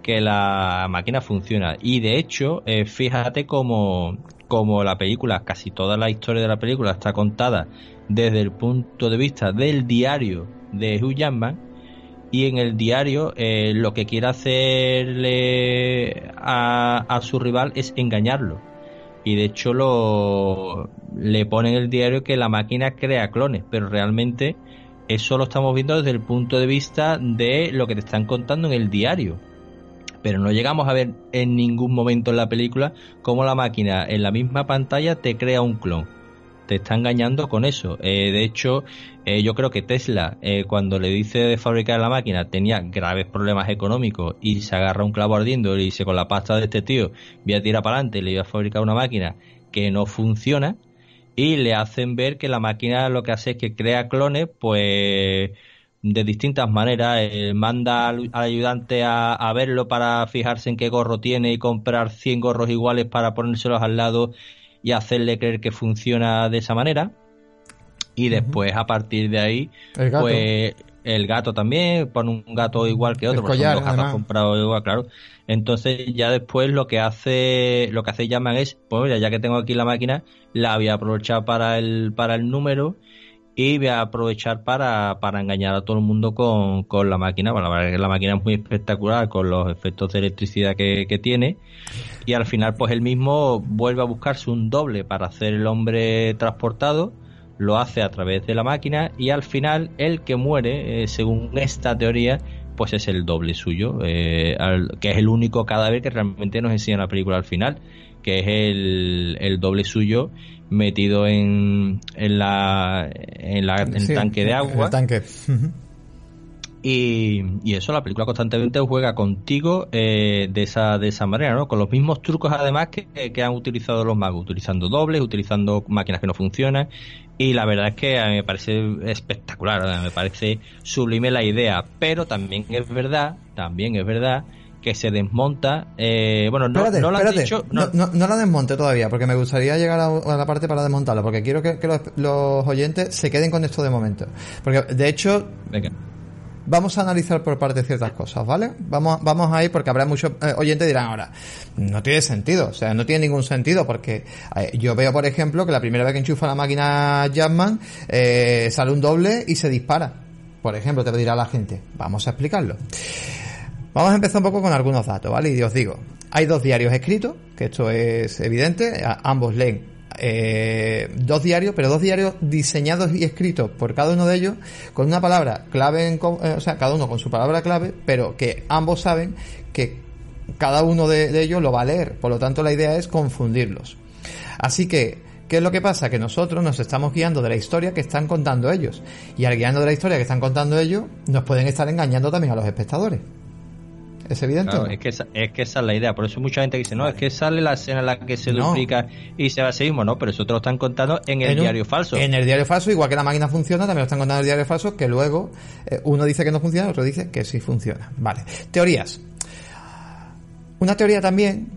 [SPEAKER 2] que la máquina funciona. Y de hecho, eh, fíjate como, como la película, casi toda la historia de la película está contada desde el punto de vista del diario de Hugh Jackman, y en el diario eh, lo que quiere hacerle a, su rival es engañarlo. Y de hecho lo le pone en el diario que la máquina crea clones pero realmente eso lo estamos viendo desde el punto de vista de lo que te están contando en el diario pero no llegamos a ver en ningún momento en la película cómo la máquina en la misma pantalla te crea un clon te está engañando con eso. Eh, de hecho, eh, yo creo que Tesla, eh, cuando le dice de fabricar la máquina, tenía graves problemas económicos y se agarra un clavo ardiendo y dice con la pasta de este tío voy a tirar para adelante y le voy a fabricar una máquina que no funciona y le hacen ver que la máquina lo que hace es que crea clones, pues de distintas maneras. manda al, ayudante a, a, verlo para fijarse en qué gorro tiene y comprar 100 gorros iguales para ponérselos al lado y hacerle creer que funciona de esa manera. Y después, a partir de ahí, pues el gato también, pone un gato igual que otro, porque son dos gatos comprados igual, claro. Entonces ya después lo que hace, lo que hace llaman es, pues mira, ya que tengo aquí la máquina, la voy a aprovechar para el, para el número y voy a aprovechar para, para engañar a todo el mundo con, con la máquina. Bueno, la verdad es que la máquina es muy espectacular con los efectos de electricidad que, que tiene. Y al final pues él mismo vuelve a buscarse un doble para hacer el hombre transportado, lo hace a través de la máquina y al final el que muere, eh, según esta teoría, pues es el doble suyo, eh, que es el único cadáver que realmente nos enseña la película al final, que es el, el doble suyo metido en, en, la, en, la, el tanque de agua.
[SPEAKER 1] El tanque.
[SPEAKER 2] Y, y, eso, la película constantemente juega contigo eh, de, esa, de esa manera, ¿no? Con los mismos trucos además que, que, han utilizado los magos, utilizando dobles, utilizando máquinas que no funcionan. Y la verdad es que a mí me parece espectacular, me parece sublime la idea. Pero también es verdad, también es verdad que se desmonta. Eh, bueno, no, no lo dicho.
[SPEAKER 1] No. No, no, la desmonte todavía, porque me gustaría llegar a, la parte para desmontarlo, porque quiero que, los, los, oyentes se queden con esto de momento. Porque de hecho. Venga. Vamos a analizar por parte ciertas cosas, ¿vale? Vamos, vamos a ir porque habrá muchos eh, oyentes dirán ahora, no tiene sentido, o sea, no tiene ningún sentido porque eh, yo veo, por ejemplo, que la primera vez que enchufa la máquina Jackman eh, sale un doble y se dispara. Por ejemplo, te dirá la gente. Vamos a explicarlo. Vamos a empezar un poco con algunos datos, ¿vale? Y os digo, hay dos diarios escritos, que esto es evidente, ambos leen eh, dos diarios, pero dos diarios diseñados y escritos por cada uno de ellos con una palabra clave, en, eh, o sea, cada uno con su palabra clave, pero que ambos saben que cada uno de, ellos lo va a leer. Por lo tanto, la idea es confundirlos. Así que, ¿qué es lo que pasa? Que nosotros nos estamos guiando de la historia que están contando ellos. Y al guiando de la historia que están contando ellos, nos pueden estar engañando también a los espectadores. ¿Es evidente?
[SPEAKER 2] es, que esa, es que esa es la idea. Por eso mucha gente dice, no, es que sale la escena en la que se duplica y se va a seguir. No, pero eso te lo están contando en el diario falso.
[SPEAKER 1] En el diario falso, igual que la máquina funciona, también lo están contando en el diario falso, que luego eh, uno dice que no funciona, otro dice que sí funciona. Vale. Teorías. Una teoría también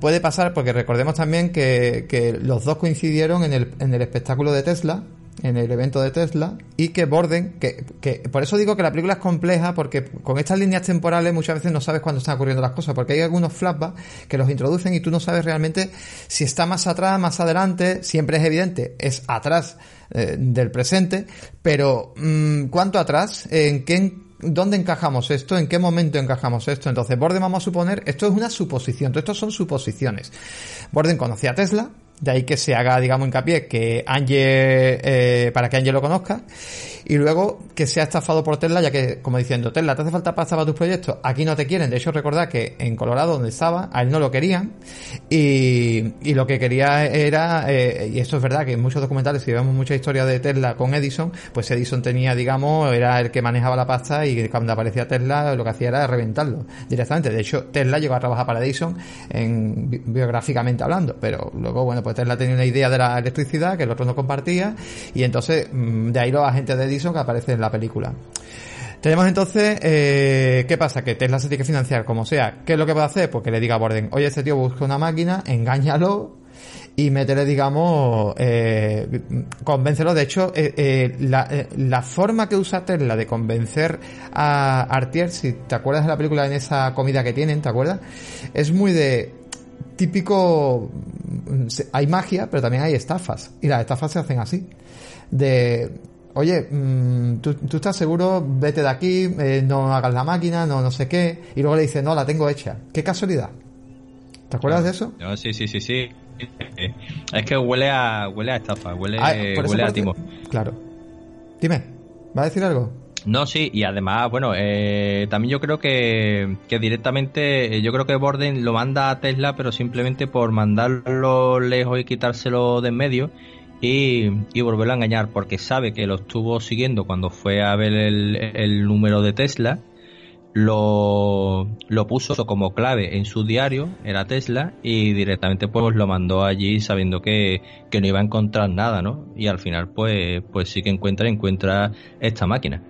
[SPEAKER 1] puede pasar, porque recordemos también que, que los dos coincidieron en el, en el espectáculo de Tesla, en el evento de Tesla y que Borden, que, que por eso digo que la película es compleja porque con estas líneas temporales muchas veces no sabes cuándo están ocurriendo las cosas porque hay algunos flashbacks que los introducen y tú no sabes realmente si está más atrás, más adelante, siempre es evidente, es atrás eh, del presente, pero mm, ¿cuánto atrás? ¿En qué ¿dónde encajamos esto? ¿En qué momento encajamos esto? Entonces, Borden, vamos a suponer, esto es una suposición, estos son suposiciones. Borden conocía a Tesla, de ahí que se haga, digamos, hincapié que Angie, eh, para que Angie lo conozca, y luego que sea estafado por Tesla, ya que, como diciendo, Tesla, ¿te hace falta pasta para tus proyectos? Aquí no te quieren. De hecho, recordad que en Colorado, donde estaba, a él no lo querían, y, y lo que quería era, eh, y esto es verdad que en muchos documentales, si vemos mucha historia de Tesla con Edison, pues Edison tenía, digamos, era el que manejaba la pasta y cuando aparecía Tesla, lo que hacía era reventarlo directamente. De hecho, Tesla llegó a trabajar para Edison, en, biográficamente hablando, pero luego, bueno, pues Tesla tenía una idea de la electricidad que el otro no compartía y entonces mm, de ahí los agentes de Edison que aparecen en la película. Tenemos entonces, eh, ¿qué pasa? Que Tesla se tiene que financiar como sea. ¿Qué es lo que puede hacer? Pues que le diga a Borden, oye, este tío busca una máquina, engáñalo y métele, digamos, eh, convéncelo. De hecho, eh, eh, la, la, forma que usa Tesla de convencer a Artier, si te acuerdas de la película en esa comida que tienen, ¿te acuerdas? Es muy de típico hay magia, pero también hay estafas. Y las estafas se hacen así. De, oye, mm, ¿tú, estás seguro, vete de aquí, eh, no hagas la máquina, no, no sé qué. Y luego le dice, no, la tengo hecha. Qué casualidad. ¿Te acuerdas de eso?
[SPEAKER 2] sí, sí, sí, sí. Es que huele a, huele a estafa, huele, ah, huele a timo.
[SPEAKER 1] Claro. Dime, ¿va a decir algo?
[SPEAKER 2] No, sí, y además, bueno, eh, también yo creo que, que directamente, eh, yo creo que Borden lo manda a Tesla, pero simplemente por mandarlo lejos y quitárselo de en medio y, y volverlo a engañar, porque sabe que lo estuvo siguiendo cuando fue a ver el, el número de Tesla, lo, lo puso como clave en su diario, era Tesla, y directamente pues lo mandó allí sabiendo que, que no iba a encontrar nada, ¿no? Y al final pues, pues sí que encuentra, encuentra esta máquina.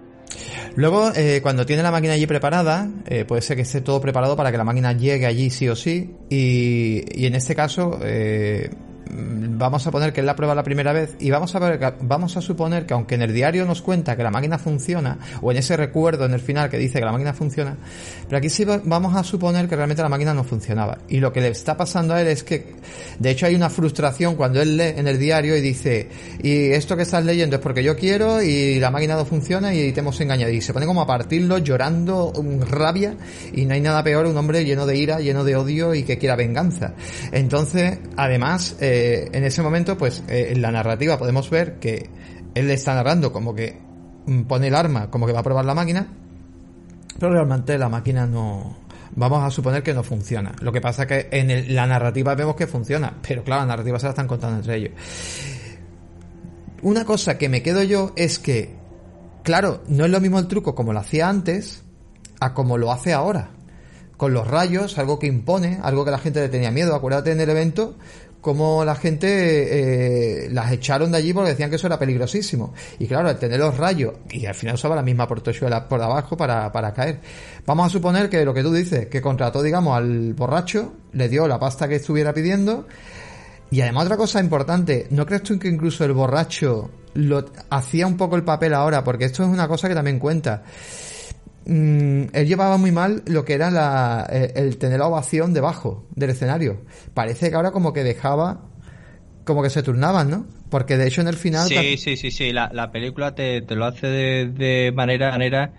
[SPEAKER 1] Luego, eh, cuando tiene la máquina allí preparada, eh, puede ser que esté todo preparado para que la máquina llegue allí sí o sí. Y, y en este caso, eh, vamos a poner que él la prueba la primera vez y vamos a ver vamos a suponer que aunque en el diario nos cuenta que la máquina funciona o en ese recuerdo en el final que dice que la máquina funciona pero aquí sí vamos a suponer que realmente la máquina no funcionaba. Y lo que le está pasando a él es que de hecho hay una frustración cuando él lee en el diario y dice y esto que estás leyendo es porque yo quiero y la máquina no funciona y te hemos engañado y se pone como a partirlo llorando rabia y no hay nada peor un hombre lleno de ira lleno de odio y que quiera venganza. Entonces además eh, eh, en ese momento, pues eh, en la narrativa podemos ver que él está narrando como que mm, pone el arma, como que va a probar la máquina, pero realmente la máquina no, vamos a suponer que no funciona. Lo que pasa que en la narrativa vemos que funciona, pero claro, la narrativa se la están contando entre ellos. Una cosa que me quedo yo es que, claro, no es lo mismo el truco como lo hacía antes a como lo hace ahora. Con los rayos, algo que impone, algo que la gente le tenía miedo. Acuérdate en el evento como la gente eh, las echaron de allí porque decían que eso era peligrosísimo. Y claro, al tener los rayos, y al final usaba la misma portezuela por abajo para, para caer. Vamos a suponer que lo que tú dices, que contrató, digamos, al borracho, le dio la pasta que estuviera pidiendo. Y además otra cosa importante, ¿no crees tú que incluso el borracho lo hacía un poco el papel ahora? Porque esto es una cosa que también cuenta. Mm, él llevaba muy mal lo que era la, eh, el, tener la ovación debajo del escenario. Parece que ahora como que dejaba, como que se turnaban, ¿no? Porque de hecho en el final...
[SPEAKER 2] Sí, sí, sí, sí, la, la película te, te, lo hace de, de manera, manera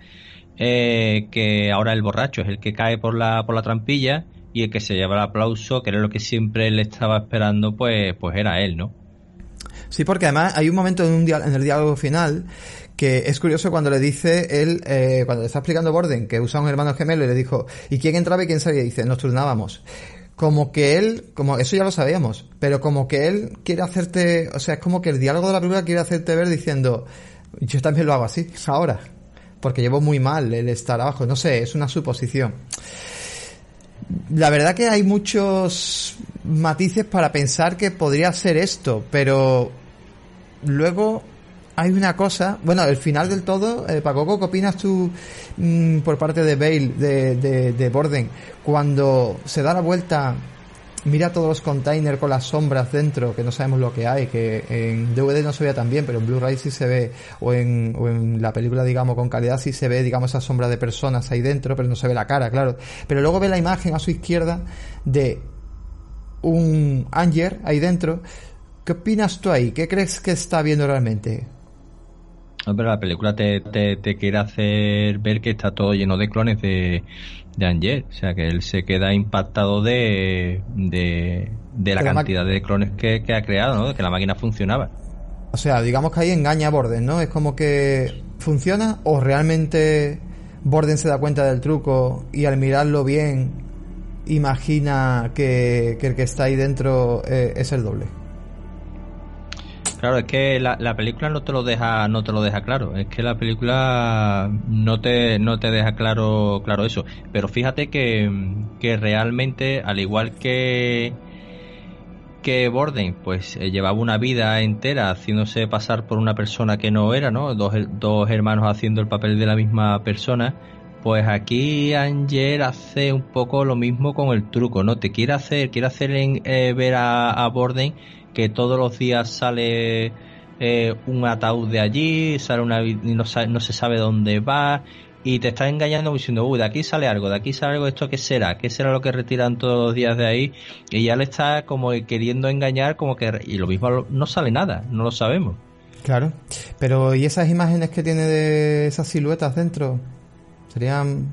[SPEAKER 2] eh, que ahora el borracho es el que cae por la, por la trampilla y el que se lleva el aplauso, que era lo que siempre él estaba esperando, pues, pues era él, ¿no?
[SPEAKER 1] Sí, porque además hay un momento en, un en el diálogo final que es curioso cuando le dice él, eh, cuando le está explicando Borden, que usa un hermano gemelo y le dijo, ¿y quién entraba y quién salía? Dice, nos turnábamos. Como que él, como eso ya lo sabíamos, pero como que él quiere hacerte, o sea, es como que el diálogo de la película quiere hacerte ver diciendo, yo también lo hago así, ahora, porque llevo muy mal el estar abajo, no sé, es una suposición. La verdad que hay muchos matices para pensar que podría ser esto, pero luego hay una cosa, bueno, el final del todo, eh, Paco, ¿qué opinas tú mm, por parte de Bale, de, de, Borden, cuando se da la vuelta mira todos los containers con las sombras dentro, que no sabemos lo que hay, que en DVD no se veía tan bien, pero en Blu-ray sí se ve, o en, o en la película, digamos, con calidad sí se ve, digamos, esa sombra de personas ahí dentro, pero no se ve la cara, claro. Pero luego ve la imagen a su izquierda de un Anger ahí dentro. ¿Qué opinas tú ahí? ¿Qué crees que está viendo realmente?
[SPEAKER 2] Pero la película te, te, quiere hacer ver que está todo lleno de clones de, de Anger. O sea, que él se queda impactado de, de, la, cantidad de clones que, ha creado, ¿no? De que la máquina funcionaba.
[SPEAKER 1] O sea, digamos que ahí engaña a Borden, ¿no? Es como que funciona o realmente Borden se da cuenta del truco y al mirarlo bien imagina que, el que está ahí dentro eh, es el doble.
[SPEAKER 2] Claro, es que la, película no te lo deja, no te lo deja claro. Es que la película no te, no te deja claro, claro eso. Pero fíjate que, que realmente, al igual que que Borden, pues eh, llevaba una vida entera haciéndose pasar por una persona que no era, ¿no? Dos, dos hermanos haciendo el papel de la misma persona. Pues aquí Anger hace un poco lo mismo con el truco, ¿no? Te quiere hacer, quiere hacer eh, ver a, a Borden que todos los días sale eh, un ataúd de allí, sale una no, no se sabe dónde va y te está engañando diciendo, uy, de aquí sale algo, de aquí sale algo, ¿esto qué será? ¿Qué será lo que retiran todos los días de ahí? Y ya le está como queriendo engañar, como que, y lo mismo no sale nada, no lo sabemos.
[SPEAKER 1] Claro, pero ¿y esas imágenes que tiene de esas siluetas dentro? ¿Serían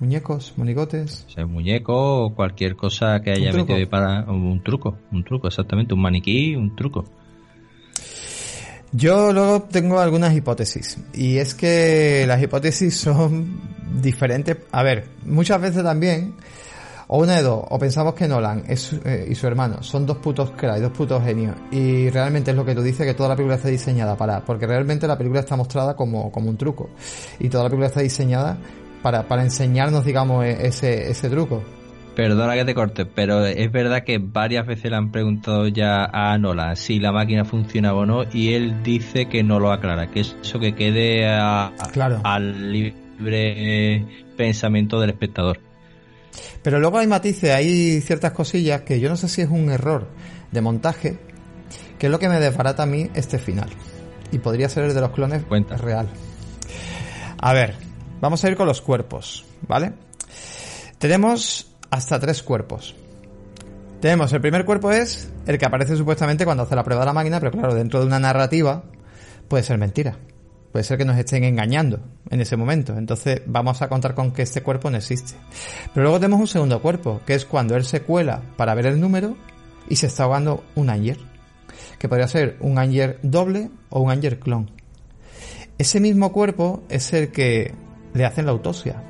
[SPEAKER 1] muñecos, monigotes.
[SPEAKER 2] O sea, muñeco o cualquier cosa que haya metido para un truco, un truco, exactamente, un maniquí, un truco.
[SPEAKER 1] Yo luego tengo algunas hipótesis y es que las hipótesis son diferentes. A ver, muchas veces también, o una de dos, o pensamos que Nolan es, eh, y su hermano son dos putos cray, dos putos genios y realmente es lo que tú dices que toda la película está diseñada para, porque realmente la película está mostrada como, como un truco y toda la película está diseñada para, para enseñarnos, digamos, e-, ese, ese truco.
[SPEAKER 2] Perdona que te corte, pero es verdad que varias veces le han preguntado ya a Nolan si la máquina funciona o no y él dice que no lo aclara, que eso que quede al libre pensamiento del espectador.
[SPEAKER 1] Pero luego hay matices, hay ciertas cosillas que yo no sé si es un error de montaje, que es lo que me desbarata a mí este final. Y podría ser el de los clones
[SPEAKER 2] Cuenta.
[SPEAKER 1] real. A ver, Vamos a ir con los cuerpos, ¿vale? Tenemos hasta tres cuerpos. Tenemos el primer cuerpo es el que aparece supuestamente cuando hace la prueba de la máquina, pero claro, dentro de una narrativa puede ser mentira. Puede ser que nos estén engañando en ese momento. Entonces vamos a contar con que este cuerpo no existe. Pero luego tenemos un segundo cuerpo, que es cuando él se cuela para ver el número y se está ahogando un Anger. Que podría ser un Anger doble o un Anger clon. Ese mismo cuerpo es el que le hacen la autopsia.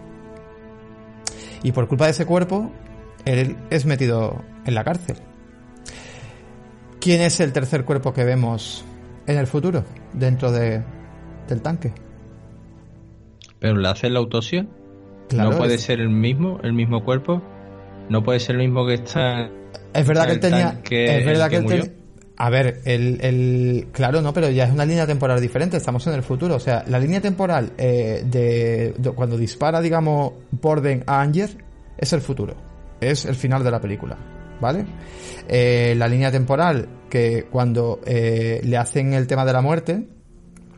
[SPEAKER 1] Y por culpa de ese cuerpo, él es metido en la cárcel. ¿Quién es el tercer cuerpo que vemos en el futuro dentro de, del tanque?
[SPEAKER 2] ¿Pero le hacen la autopsia? ¿No puede ser el mismo, el mismo cuerpo? ¿No puede ser el mismo que está...
[SPEAKER 1] Es verdad que él tenía... Es verdad que, él tenía a ver, el, el, claro, no, pero ya es una línea temporal diferente, estamos en el futuro. O sea, la línea temporal eh, de, cuando dispara, digamos, Borden a Anger es el futuro, es el final de la película, ¿vale? Eh, la línea temporal que cuando eh, le hacen el tema de la muerte,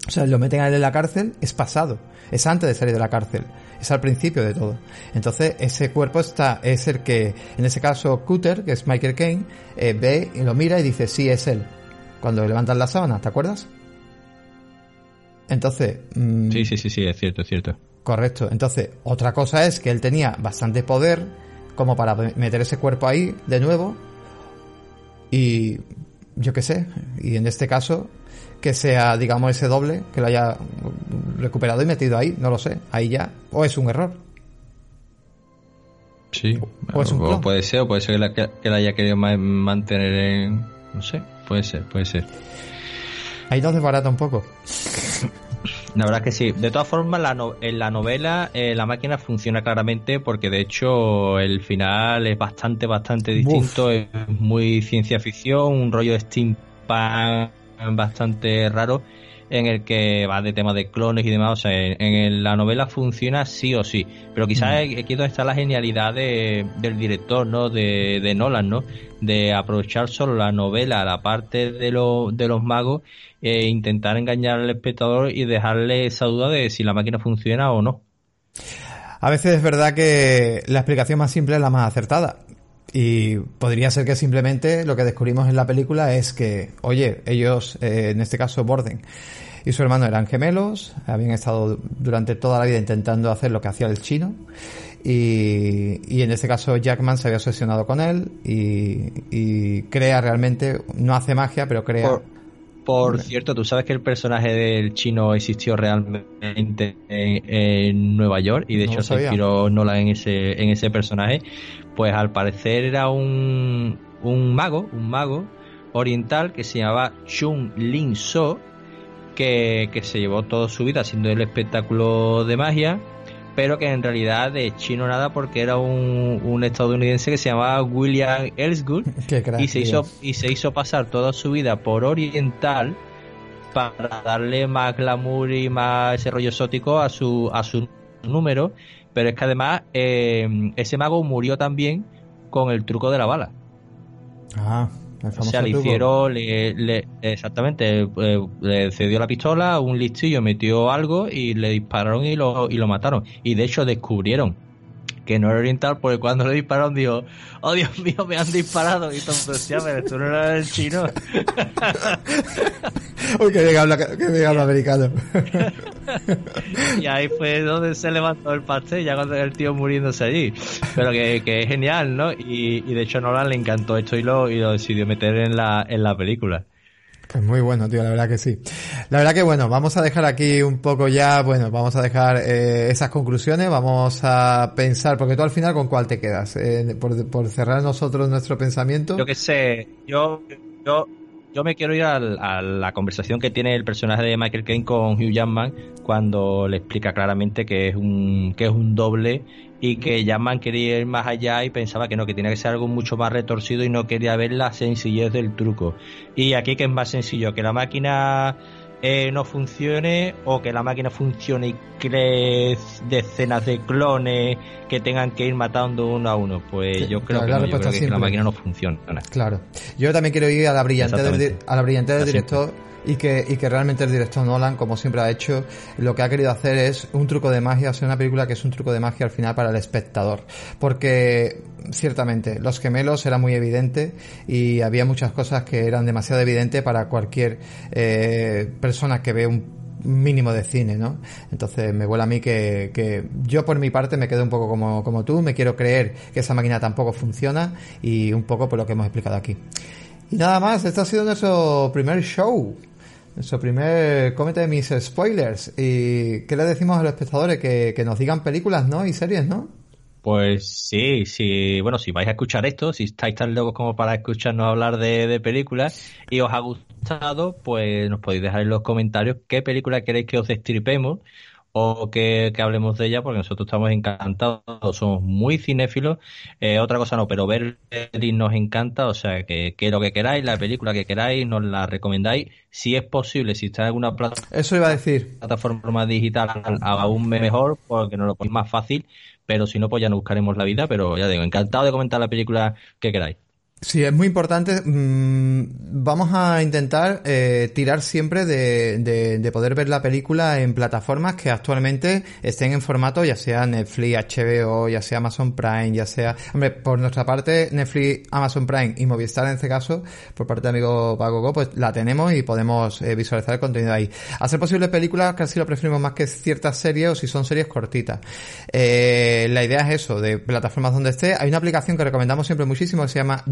[SPEAKER 1] o sea, lo meten a él en la cárcel, es pasado, es antes de salir de la cárcel es al principio de todo. Entonces, ese cuerpo está, es el que, en ese caso, Cutter, que es Michael Caine, eh, ve y lo mira y dice, sí, es él. Cuando levantan la sábana, ¿te acuerdas? Entonces...
[SPEAKER 2] Mm, sí, sí, sí, sí, es cierto, es cierto.
[SPEAKER 1] Correcto. Entonces, otra cosa es que él tenía bastante poder como para meter ese cuerpo ahí de nuevo y yo qué sé, y en este caso que sea, digamos, ese doble, que lo haya recuperado y metido ahí, no lo sé, ahí ya, o es un error.
[SPEAKER 2] Sí, o, es un puede ser, o puede ser que la, que la haya querido mantener en, no sé, puede ser, puede ser.
[SPEAKER 1] Ahí nos desbarata un poco.
[SPEAKER 2] La verdad que sí. De todas formas, la en la novela eh, la máquina funciona claramente porque de hecho el final es bastante, bastante distinto. Es muy ciencia ficción, un rollo de steampunk bastante raro. en el que va de temas de clones y demás. O sea, en, la novela funciona sí o sí. Pero quizás mm. aquí donde está la genialidad del director, ¿no? De, de, Nolan, ¿no? De aprovechar solo la novela, la parte de, de los magos, e intentar engañar al espectador y dejarle esa duda de si la máquina funciona o no.
[SPEAKER 1] A veces es verdad que la explicación más simple es la más acertada. Y podría ser que simplemente lo que descubrimos en la película es que, oye, ellos, eh, en este caso Borden y su hermano eran gemelos, habían estado durante toda la vida intentando hacer lo que hacía el chino. Y, y en este caso Jackman se había obsesionado con él y, crea realmente, no hace magia, pero crea...
[SPEAKER 2] Por, cierto, ¿tú sabes que el personaje del chino existió realmente en, Nueva York? Y de hecho se inspiró Nolan en ese, en ese personaje pues al parecer era un, un mago, un mago oriental que se llamaba Chung Lin So, que, se llevó toda su vida haciendo el espectáculo de magia, pero que en realidad de chino nada porque era un, un estadounidense que se llamaba William Ellsgood y se hizo y se hizo pasar toda su vida por oriental para darle más glamour y más ese rollo exótico a su a su número pero es que además eh, ese mago murió también con el truco de la bala.
[SPEAKER 1] Ah,
[SPEAKER 2] el famoso o sea, le hicieron, le, exactamente, eh, le cedió la pistola, un listillo metió algo y le dispararon y lo, y lo mataron. Y de hecho descubrieron que no era oriental, porque cuando le dispararon dijo, oh Dios mío, me han disparado. Y todo decía, pero tú no eres el chino.
[SPEAKER 1] Uy, que bien habla, que bien habla americano.
[SPEAKER 2] y ahí fue donde se levantó el pastel, ya cuando el tío muriéndose allí. Pero que, que es genial, ¿no? Y, y de hecho a Nolan le encantó esto y lo, y lo decidió meter en la, en la película.
[SPEAKER 1] Pues muy bueno, tío, la verdad que sí. La verdad que bueno, vamos a dejar aquí un poco ya, bueno, vamos a dejar eh, esas conclusiones, vamos a pensar, porque tú al final con cuál te quedas, eh, por, cerrar nosotros nuestro pensamiento.
[SPEAKER 2] Yo que sé, yo, yo, yo me quiero ir a, la conversación que tiene el personaje de Michael Caine con Hugh Jackman cuando le explica claramente que es un, que es un doble y que Jackman quería ir más allá y pensaba que no, que tenía que ser algo mucho más retorcido y no quería ver la sencillez del truco. Y aquí que es más sencillo, que la máquina eh, no funcione o que la máquina funcione y cree decenas de clones que tengan que ir matando uno a uno. Pues yo creo, que, yo creo que, la máquina no funciona.
[SPEAKER 1] Claro. Yo también quiero ir a la brillante del, a la brillante del director y que, y que realmente el director Nolan, como siempre ha hecho, lo que ha querido hacer es un truco de magia, sea, una película que es un truco de magia al final para el espectador. Porque, ciertamente, los gemelos era muy evidente y había muchas cosas que eran demasiado evidentes para cualquier eh, persona que ve un mínimo de cine, ¿no? Entonces me vuela a mí que, que yo por mi parte me quedo un poco como, como tú, me quiero creer que esa máquina tampoco funciona y un poco por lo que hemos explicado aquí. Y nada más, este ha sido nuestro primer show nuestro primer comete mis spoilers. ¿Y qué le decimos a los espectadores? Que, nos digan películas, ¿no? Y series, ¿no?
[SPEAKER 2] Pues sí, sí, bueno, si vais a escuchar esto, si estáis tan locos como para escucharnos hablar de, de películas y os ha gustado, pues nos podéis dejar en los comentarios qué película queréis que os destripemos o que, hablemos de ella, porque nosotros estamos encantados, somos muy cinéfilos. Eh, otra cosa no, pero ver nos encanta, o sea, que, que, lo que queráis, la película que queráis, nos la recomendáis. Si es posible, si está en alguna plataforma,
[SPEAKER 1] Eso iba a decir.
[SPEAKER 2] plataforma digital, aún mejor, porque nos lo ponéis más fácil. Pero si no, pues ya nos buscaremos la vida. Pero ya digo, encantado de comentar la película que queráis.
[SPEAKER 1] Sí, es muy importante. Mm, vamos a intentar eh, tirar siempre de, de, poder ver la película en plataformas que actualmente estén en formato, ya sea Netflix, HBO, ya sea Amazon Prime, ya sea... Hombre, por nuestra parte, Netflix, Amazon Prime y Movistar en este caso, por parte de amigo Pago pues la tenemos y podemos eh, visualizar el contenido ahí. Hacer posibles películas casi lo preferimos más que ciertas series o si son series cortitas. Eh, la idea es eso, de plataformas donde esté. Hay una aplicación que recomendamos siempre muchísimo que se llama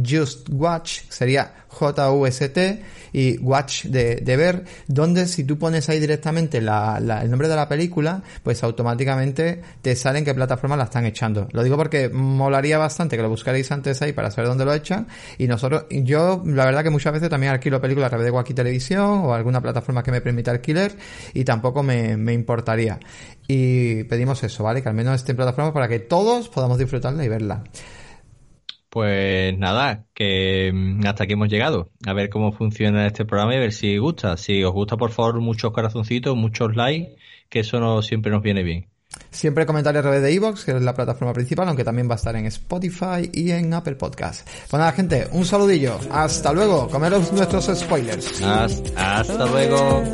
[SPEAKER 1] Watch, sería J-U-S-T, y Watch de, ver, donde si tú pones ahí directamente el nombre de la película, pues automáticamente te sale en qué plataforma la están echando. Lo digo porque molaría bastante que lo buscaréis antes ahí para saber dónde lo echan, y nosotros, yo la verdad que muchas veces también alquilo películas a través de Wacky Televisión o alguna plataforma que me permita alquiler, y tampoco me, me importaría. Y pedimos eso, ¿vale? Que al menos esté en plataforma para que todos podamos disfrutarla y verla.
[SPEAKER 2] Pues nada, que mm, hasta aquí hemos llegado. A ver cómo funciona este programa y a ver si gusta. Si os gusta, por favor, muchos corazoncitos, muchos likes, que eso no, siempre nos viene bien.
[SPEAKER 1] Siempre comentarios a través de Evox, que es la plataforma principal, aunque también va a estar en Spotify y en Apple Podcast. Pues nada, gente, un saludillo. Hasta luego. Comeros nuestros spoilers.
[SPEAKER 2] Hasta, luego.